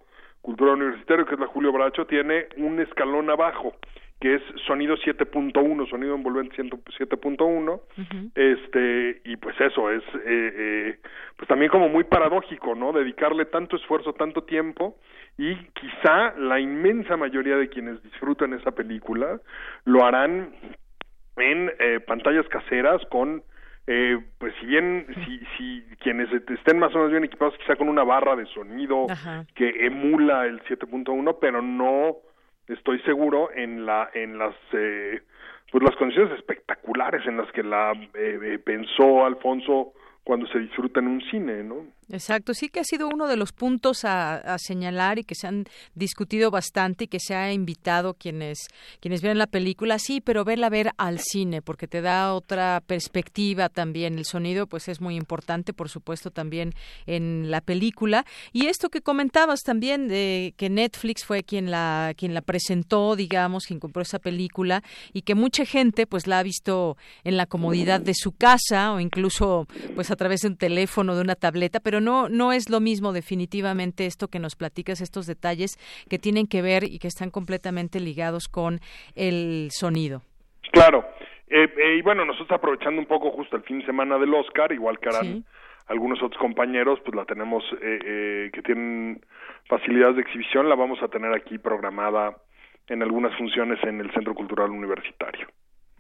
Cultural Universitario, que es la Julio Bracho, tiene un escalón abajo que es sonido 7.1, sonido envolvente 7.1, uh -huh. este, y pues eso es, eh, eh, pues también como muy paradójico, ¿no? Dedicarle tanto esfuerzo, tanto tiempo, y quizá la inmensa mayoría de quienes disfrutan esa película lo harán en eh, pantallas caseras con eh, pues si bien si, si quienes estén más o menos bien equipados quizá con una barra de sonido Ajá. que emula el 7.1 pero no estoy seguro en la en las eh, pues las condiciones espectaculares en las que la eh, pensó Alfonso cuando se disfruta en un cine, ¿no? Exacto, sí que ha sido uno de los puntos a, a, señalar y que se han discutido bastante y que se ha invitado quienes quienes ven la película, sí, pero verla ver al cine porque te da otra perspectiva también. El sonido, pues es muy importante, por supuesto, también en la película. Y esto que comentabas también de que Netflix fue quien la quien la presentó, digamos, quien compró esa película y que mucha gente, pues la ha visto en la comodidad de su casa o incluso, pues a través de un teléfono, de una tableta, pero no, no es lo mismo definitivamente esto que nos platicas, estos detalles que tienen que ver y que están completamente ligados con el sonido. Claro, eh, eh, y bueno, nosotros aprovechando un poco justo el fin de semana del Oscar, igual que harán sí. algunos otros compañeros, pues la tenemos eh, que tienen facilidades de exhibición, la vamos a tener aquí programada en algunas funciones en el Centro Cultural Universitario.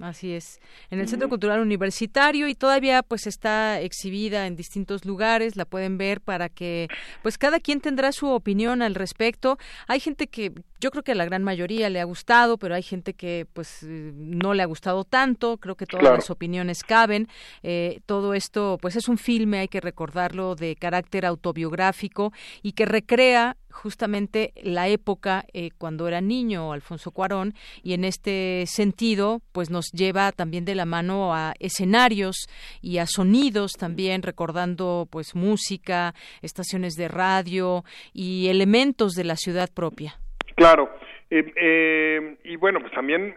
Así es, en el Centro Cultural Universitario y todavía pues está exhibida en distintos lugares, la pueden ver para que pues cada quien tendrá su opinión al respecto. Hay gente que yo creo que a la gran mayoría le ha gustado, pero hay gente que pues no le ha gustado tanto, creo que todas las opiniones caben. Eh, todo esto pues es un filme, hay que recordarlo, de carácter autobiográfico y que recrea justamente la época eh, cuando era niño Alfonso Cuarón y en este sentido pues nos lleva también de la mano a escenarios y a sonidos también recordando pues música estaciones de radio y elementos de la ciudad propia. Claro. Eh, eh, y bueno pues también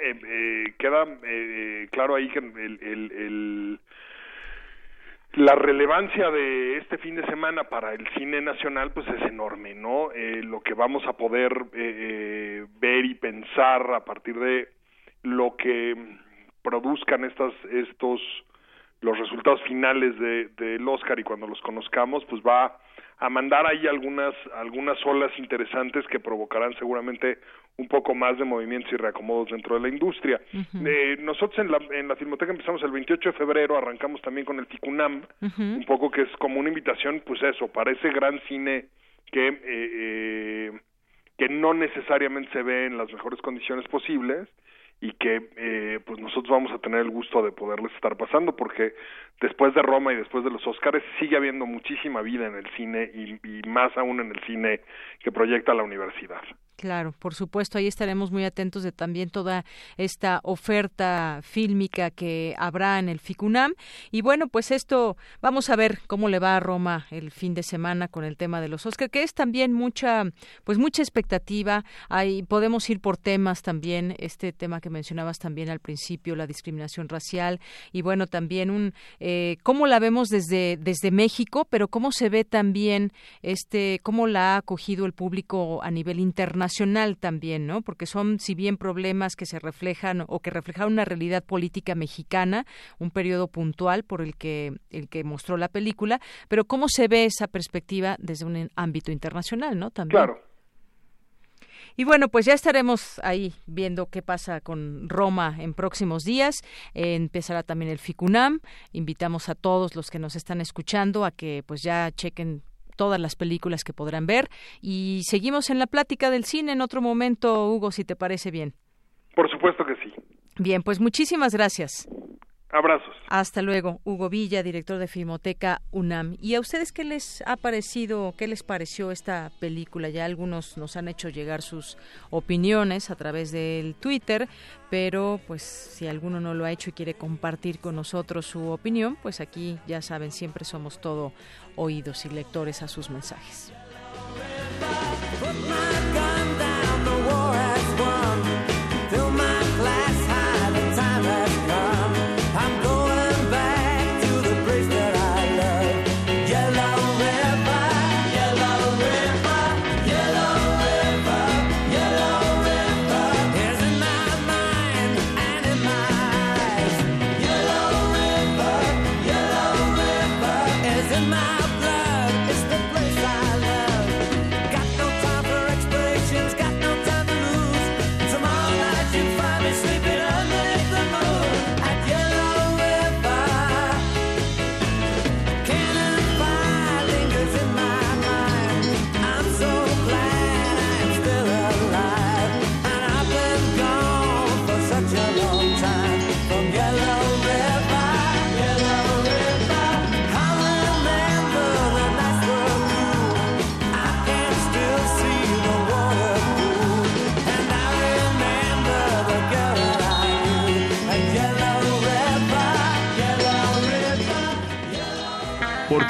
queda claro ahí que el la relevancia de este fin de semana para el cine nacional pues es enorme, ¿no? Eh, lo que vamos a poder eh, eh, ver y pensar a partir de lo que produzcan estas estos los resultados finales de del Oscar y cuando los conozcamos pues va a mandar ahí algunas algunas olas interesantes que provocarán seguramente un poco más de movimientos y reacomodos dentro de la industria. eh, nosotros en la, en la Filmoteca empezamos el 28 de febrero, arrancamos también con el Ticunam, un poco que es como una invitación, pues eso, para ese gran cine que, eh, eh, que no necesariamente se ve en las mejores condiciones posibles y que eh, pues nosotros vamos a tener el gusto de poderles estar pasando porque después de Roma y después de los Óscares sigue habiendo muchísima vida en el cine y, y más aún en el cine que proyecta la universidad. Claro, por supuesto, ahí estaremos muy atentos de también toda esta oferta fílmica que habrá en el FICUNAM. Y bueno, pues esto, vamos a ver cómo le va a Roma el fin de semana con el tema de los Oscar, que es también mucha, pues mucha expectativa. Ahí podemos ir por temas también, este tema que mencionabas también al principio, la discriminación racial, y bueno, también un, eh, cómo la vemos desde, desde México, pero cómo se ve también este, cómo la ha acogido el público a nivel internacional nacional también, ¿no? Porque son, si bien problemas que se reflejan o que reflejan una realidad política mexicana, un periodo puntual por el que el que mostró la película, pero cómo se ve esa perspectiva desde un ámbito internacional, ¿no? También. Claro. Y bueno, pues ya estaremos ahí viendo qué pasa con Roma en próximos días. Eh, empezará también el FICUNAM. Invitamos a todos los que nos están escuchando a que pues ya chequen todas las películas que podrán ver. Y seguimos en la plática del cine en otro momento, Hugo, si te parece bien. Por supuesto que sí. Bien, pues muchísimas gracias. Abrazos. Hasta luego, Hugo Villa, director de Filmoteca UNAM. ¿Y a ustedes qué les ha parecido, qué les pareció esta película? Ya algunos nos han hecho llegar sus opiniones a través del Twitter, pero pues si alguno no lo ha hecho y quiere compartir con nosotros su opinión, pues aquí ya saben, siempre somos todo oídos y lectores a sus mensajes.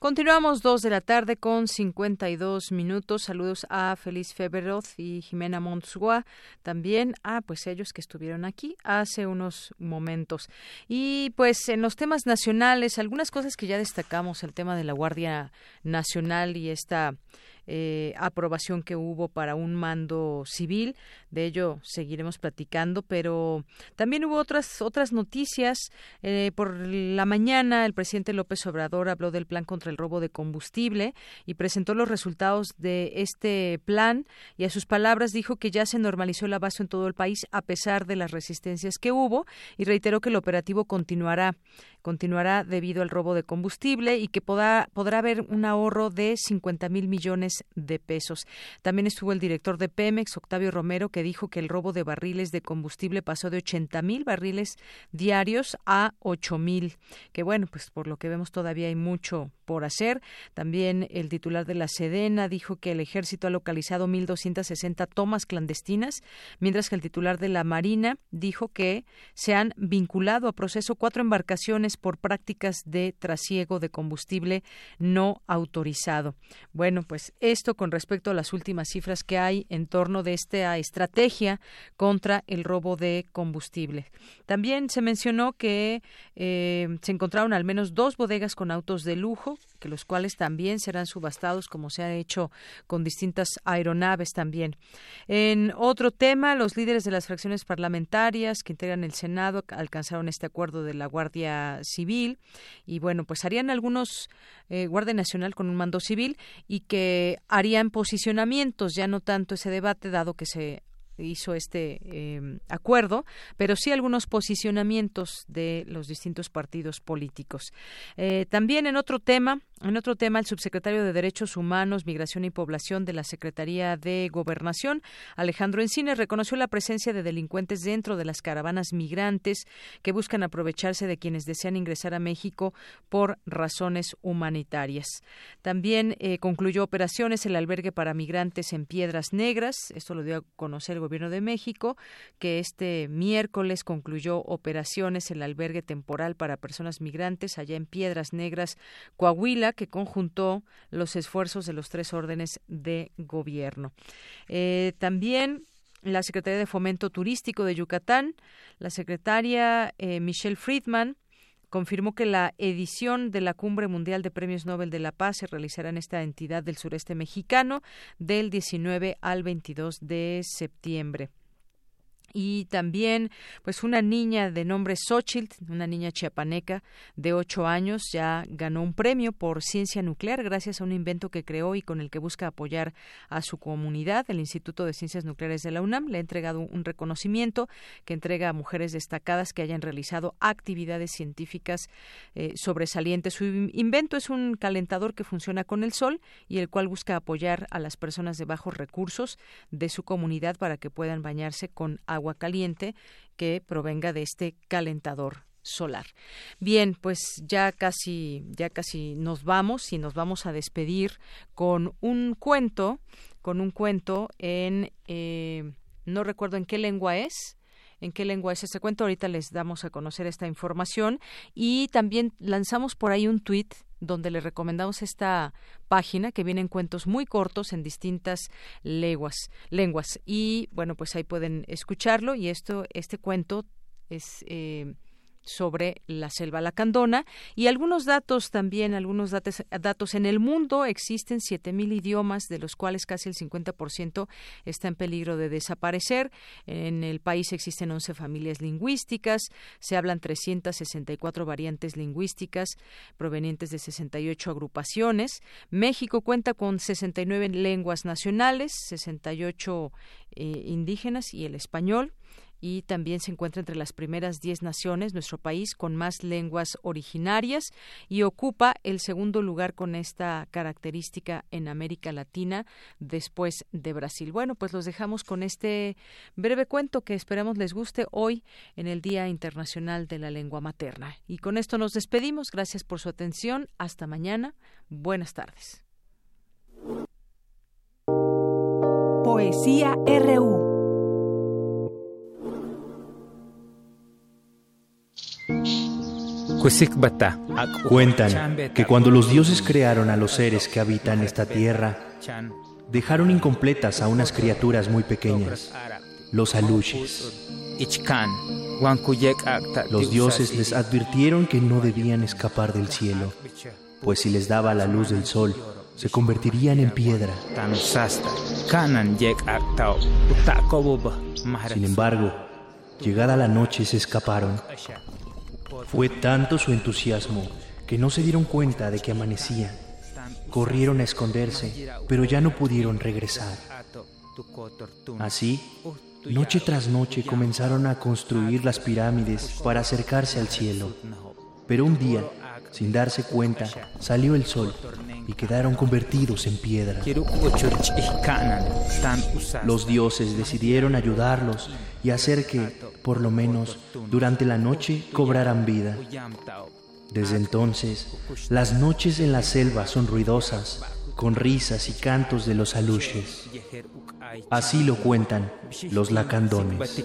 Continuamos dos de la tarde con 52 minutos. Saludos a Feliz Feberoz y Jimena Montsua, también a pues ellos que estuvieron aquí hace unos momentos. Y pues en los temas nacionales, algunas cosas que ya destacamos, el tema de la Guardia Nacional y esta eh, aprobación que hubo para un mando civil. De ello seguiremos platicando, pero también hubo otras otras noticias. Eh, por la mañana, el presidente López Obrador habló del plan contra el robo de combustible y presentó los resultados de este plan. Y a sus palabras dijo que ya se normalizó el abasto en todo el país a pesar de las resistencias que hubo y reiteró que el operativo continuará continuará debido al robo de combustible y que podrá, haber un ahorro de 50 mil millones de pesos. También estuvo el director de Pemex, Octavio Romero, que dijo que el robo de barriles de combustible pasó de 80 mil barriles diarios a 8 mil. Que bueno, pues por lo que vemos todavía hay mucho por hacer. También el titular de la Sedena dijo que el ejército ha localizado 1.260 tomas clandestinas, mientras que el titular de la Marina dijo que se han vinculado a proceso cuatro embarcaciones por prácticas de trasiego de combustible no autorizado. Bueno, pues esto con respecto a las últimas cifras que hay en torno de esta estrategia contra el robo de combustible. También se mencionó que eh, se encontraron al menos dos bodegas con autos de lujo, que los cuales también serán subastados, como se ha hecho con distintas aeronaves también. En otro tema, los líderes de las fracciones parlamentarias que integran el Senado alcanzaron este acuerdo de la Guardia Civil y bueno, pues harían algunos eh, Guardia Nacional con un mando civil y que harían posicionamientos, ya no tanto ese debate, dado que se hizo este em, acuerdo, pero sí algunos posicionamientos de los distintos partidos políticos. Eh, también en otro tema, en otro tema, el subsecretario de Derechos Humanos, Migración y Población de la Secretaría de Gobernación, Alejandro Encines, reconoció la presencia de delincuentes dentro de las caravanas migrantes que buscan aprovecharse de quienes desean ingresar a México por razones humanitarias. También eh, concluyó operaciones el albergue para migrantes en Piedras Negras. Esto lo dio a conocer el Gobierno de México, que este miércoles concluyó operaciones el albergue temporal para personas migrantes allá en Piedras Negras, Coahuila que conjuntó los esfuerzos de los tres órdenes de gobierno. Eh, también la Secretaría de Fomento Turístico de Yucatán, la secretaria eh, Michelle Friedman, confirmó que la edición de la Cumbre Mundial de Premios Nobel de la Paz se realizará en esta entidad del sureste mexicano del 19 al 22 de septiembre y también pues una niña de nombre Xochitl, una niña chiapaneca de ocho años, ya ganó un premio por ciencia nuclear gracias a un invento que creó y con el que busca apoyar a su comunidad. El Instituto de Ciencias Nucleares de la UNAM le ha entregado un reconocimiento que entrega a mujeres destacadas que hayan realizado actividades científicas eh, sobresalientes. Su invento es un calentador que funciona con el sol y el cual busca apoyar a las personas de bajos recursos de su comunidad para que puedan bañarse con agua agua caliente que provenga de este calentador solar. Bien, pues ya casi, ya casi nos vamos y nos vamos a despedir con un cuento, con un cuento en, eh, no recuerdo en qué lengua es, en qué lengua es este cuento. Ahorita les damos a conocer esta información. Y también lanzamos por ahí un tuit donde le recomendamos esta página que vienen cuentos muy cortos en distintas lenguas, lenguas. Y bueno pues ahí pueden escucharlo. Y esto este cuento es eh, sobre la selva lacandona y algunos datos también, algunos datos, datos en el mundo. Existen 7.000 idiomas, de los cuales casi el 50% está en peligro de desaparecer. En el país existen 11 familias lingüísticas, se hablan 364 variantes lingüísticas provenientes de 68 agrupaciones. México cuenta con 69 lenguas nacionales, 68 eh, indígenas y el español y también se encuentra entre las primeras diez naciones, nuestro país, con más lenguas originarias y ocupa el segundo lugar con esta característica en América Latina después de Brasil. Bueno, pues los dejamos con este breve cuento que esperamos les guste hoy en el Día Internacional de la Lengua Materna. Y con esto nos despedimos. Gracias por su atención. Hasta mañana. Buenas tardes. Poesía RU Cuentan que cuando los dioses crearon a los seres que habitan esta tierra, dejaron incompletas a unas criaturas muy pequeñas, los aluches. Los dioses les advirtieron que no debían escapar del cielo, pues si les daba la luz del sol, se convertirían en piedra. Sin embargo, llegada la noche se escaparon. Fue tanto su entusiasmo que no se dieron cuenta de que amanecía. Corrieron a esconderse, pero ya no pudieron regresar. Así, noche tras noche comenzaron a construir las pirámides para acercarse al cielo. Pero un día, sin darse cuenta, salió el sol y quedaron convertidos en piedra. Los dioses decidieron ayudarlos y hacer que, por lo menos durante la noche, cobraran vida. Desde entonces, las noches en la selva son ruidosas, con risas y cantos de los aluches. Así lo cuentan los lacandones.